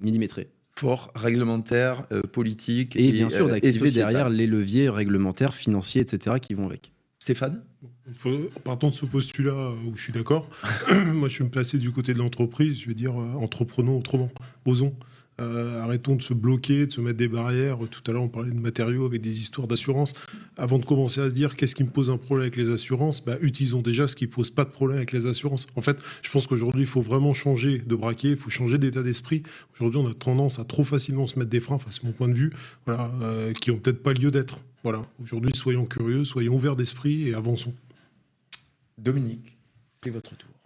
millimétré fort réglementaire, euh, politique et, et bien sûr d'activer derrière les leviers réglementaires, financiers, etc. qui vont avec. Stéphane? Faut, Partant de ce postulat où je suis d'accord, [COUGHS] moi je vais me placer du côté de l'entreprise, je vais dire euh, entreprenons autrement, osons. Euh, arrêtons de se bloquer, de se mettre des barrières. Tout à l'heure, on parlait de matériaux avec des histoires d'assurance. Avant de commencer à se dire qu'est-ce qui me pose un problème avec les assurances, bah, utilisons déjà ce qui ne pose pas de problème avec les assurances. En fait, je pense qu'aujourd'hui, il faut vraiment changer de braquet, il faut changer d'état d'esprit. Aujourd'hui, on a tendance à trop facilement se mettre des freins, enfin, c'est mon point de vue, voilà, euh, qui n'ont peut-être pas lieu d'être. Voilà. Aujourd'hui, soyons curieux, soyons ouverts d'esprit et avançons. Dominique, c'est votre tour.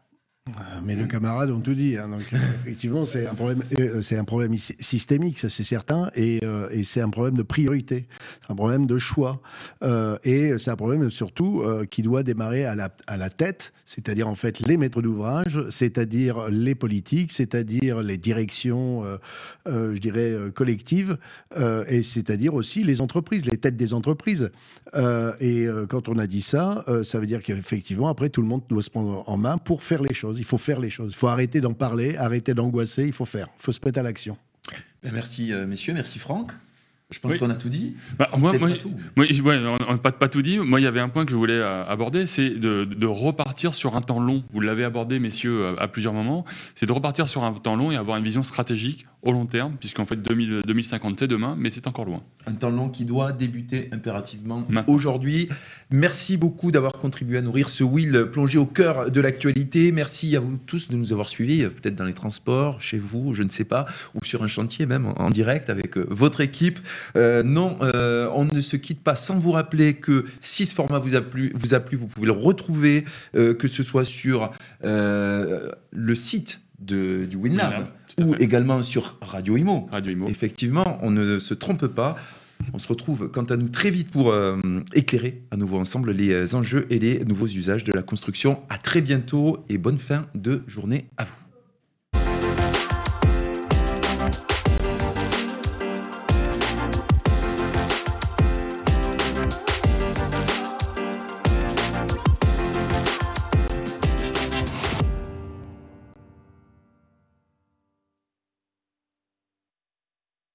Mais nos camarades ont tout dit. Hein, donc, [LAUGHS] effectivement, c'est un problème, euh, c'est un problème systémique, ça c'est certain, et, euh, c'est un problème de priorité, c'est un problème de choix, euh, et c'est un problème surtout euh, qui doit démarrer à la, à la tête, c'est-à-dire en fait les maîtres d'ouvrage, c'est-à-dire les politiques, c'est-à-dire les directions, euh, je dirais collectives, et c'est-à-dire aussi les entreprises, les têtes des entreprises. et quand on a dit ça, ça veut dire qu'effectivement après tout le monde doit se prendre en main pour faire les choses. Il faut faire les choses. Il faut arrêter d'en parler, arrêter d'angoisser. Il faut faire. Il faut se mettre à l'action. Ben merci, euh, messieurs. Merci, Franck. Je pense oui. qu'on a tout dit. Bah, moi, moi, pas, tout. moi ouais, on n'a pas, pas, tout dit. Moi, il y avait un point que je voulais euh, aborder, c'est de, de, repartir sur un temps long. Vous l'avez abordé, messieurs, à plusieurs moments. C'est de repartir sur un temps long et avoir une vision stratégique au long terme, puisqu'en fait 2000 2050 c'est demain, mais c'est encore loin. Un temps long qui doit débuter impérativement aujourd'hui. Merci beaucoup d'avoir contribué à nourrir ce Will plongé au cœur de l'actualité. Merci à vous tous de nous avoir suivis, peut-être dans les transports, chez vous, je ne sais pas, ou sur un chantier même en direct avec euh, votre équipe. Euh, non, euh, on ne se quitte pas sans vous rappeler que si ce format vous a plu, vous, a plu, vous pouvez le retrouver, euh, que ce soit sur le site de, du WinLab ou également sur Radio Imo. Radio Imo. Effectivement, on ne se trompe pas. On se retrouve quant à nous très vite pour euh, éclairer à nouveau ensemble les euh, enjeux et les nouveaux usages de la construction. À très bientôt et bonne fin de journée à vous.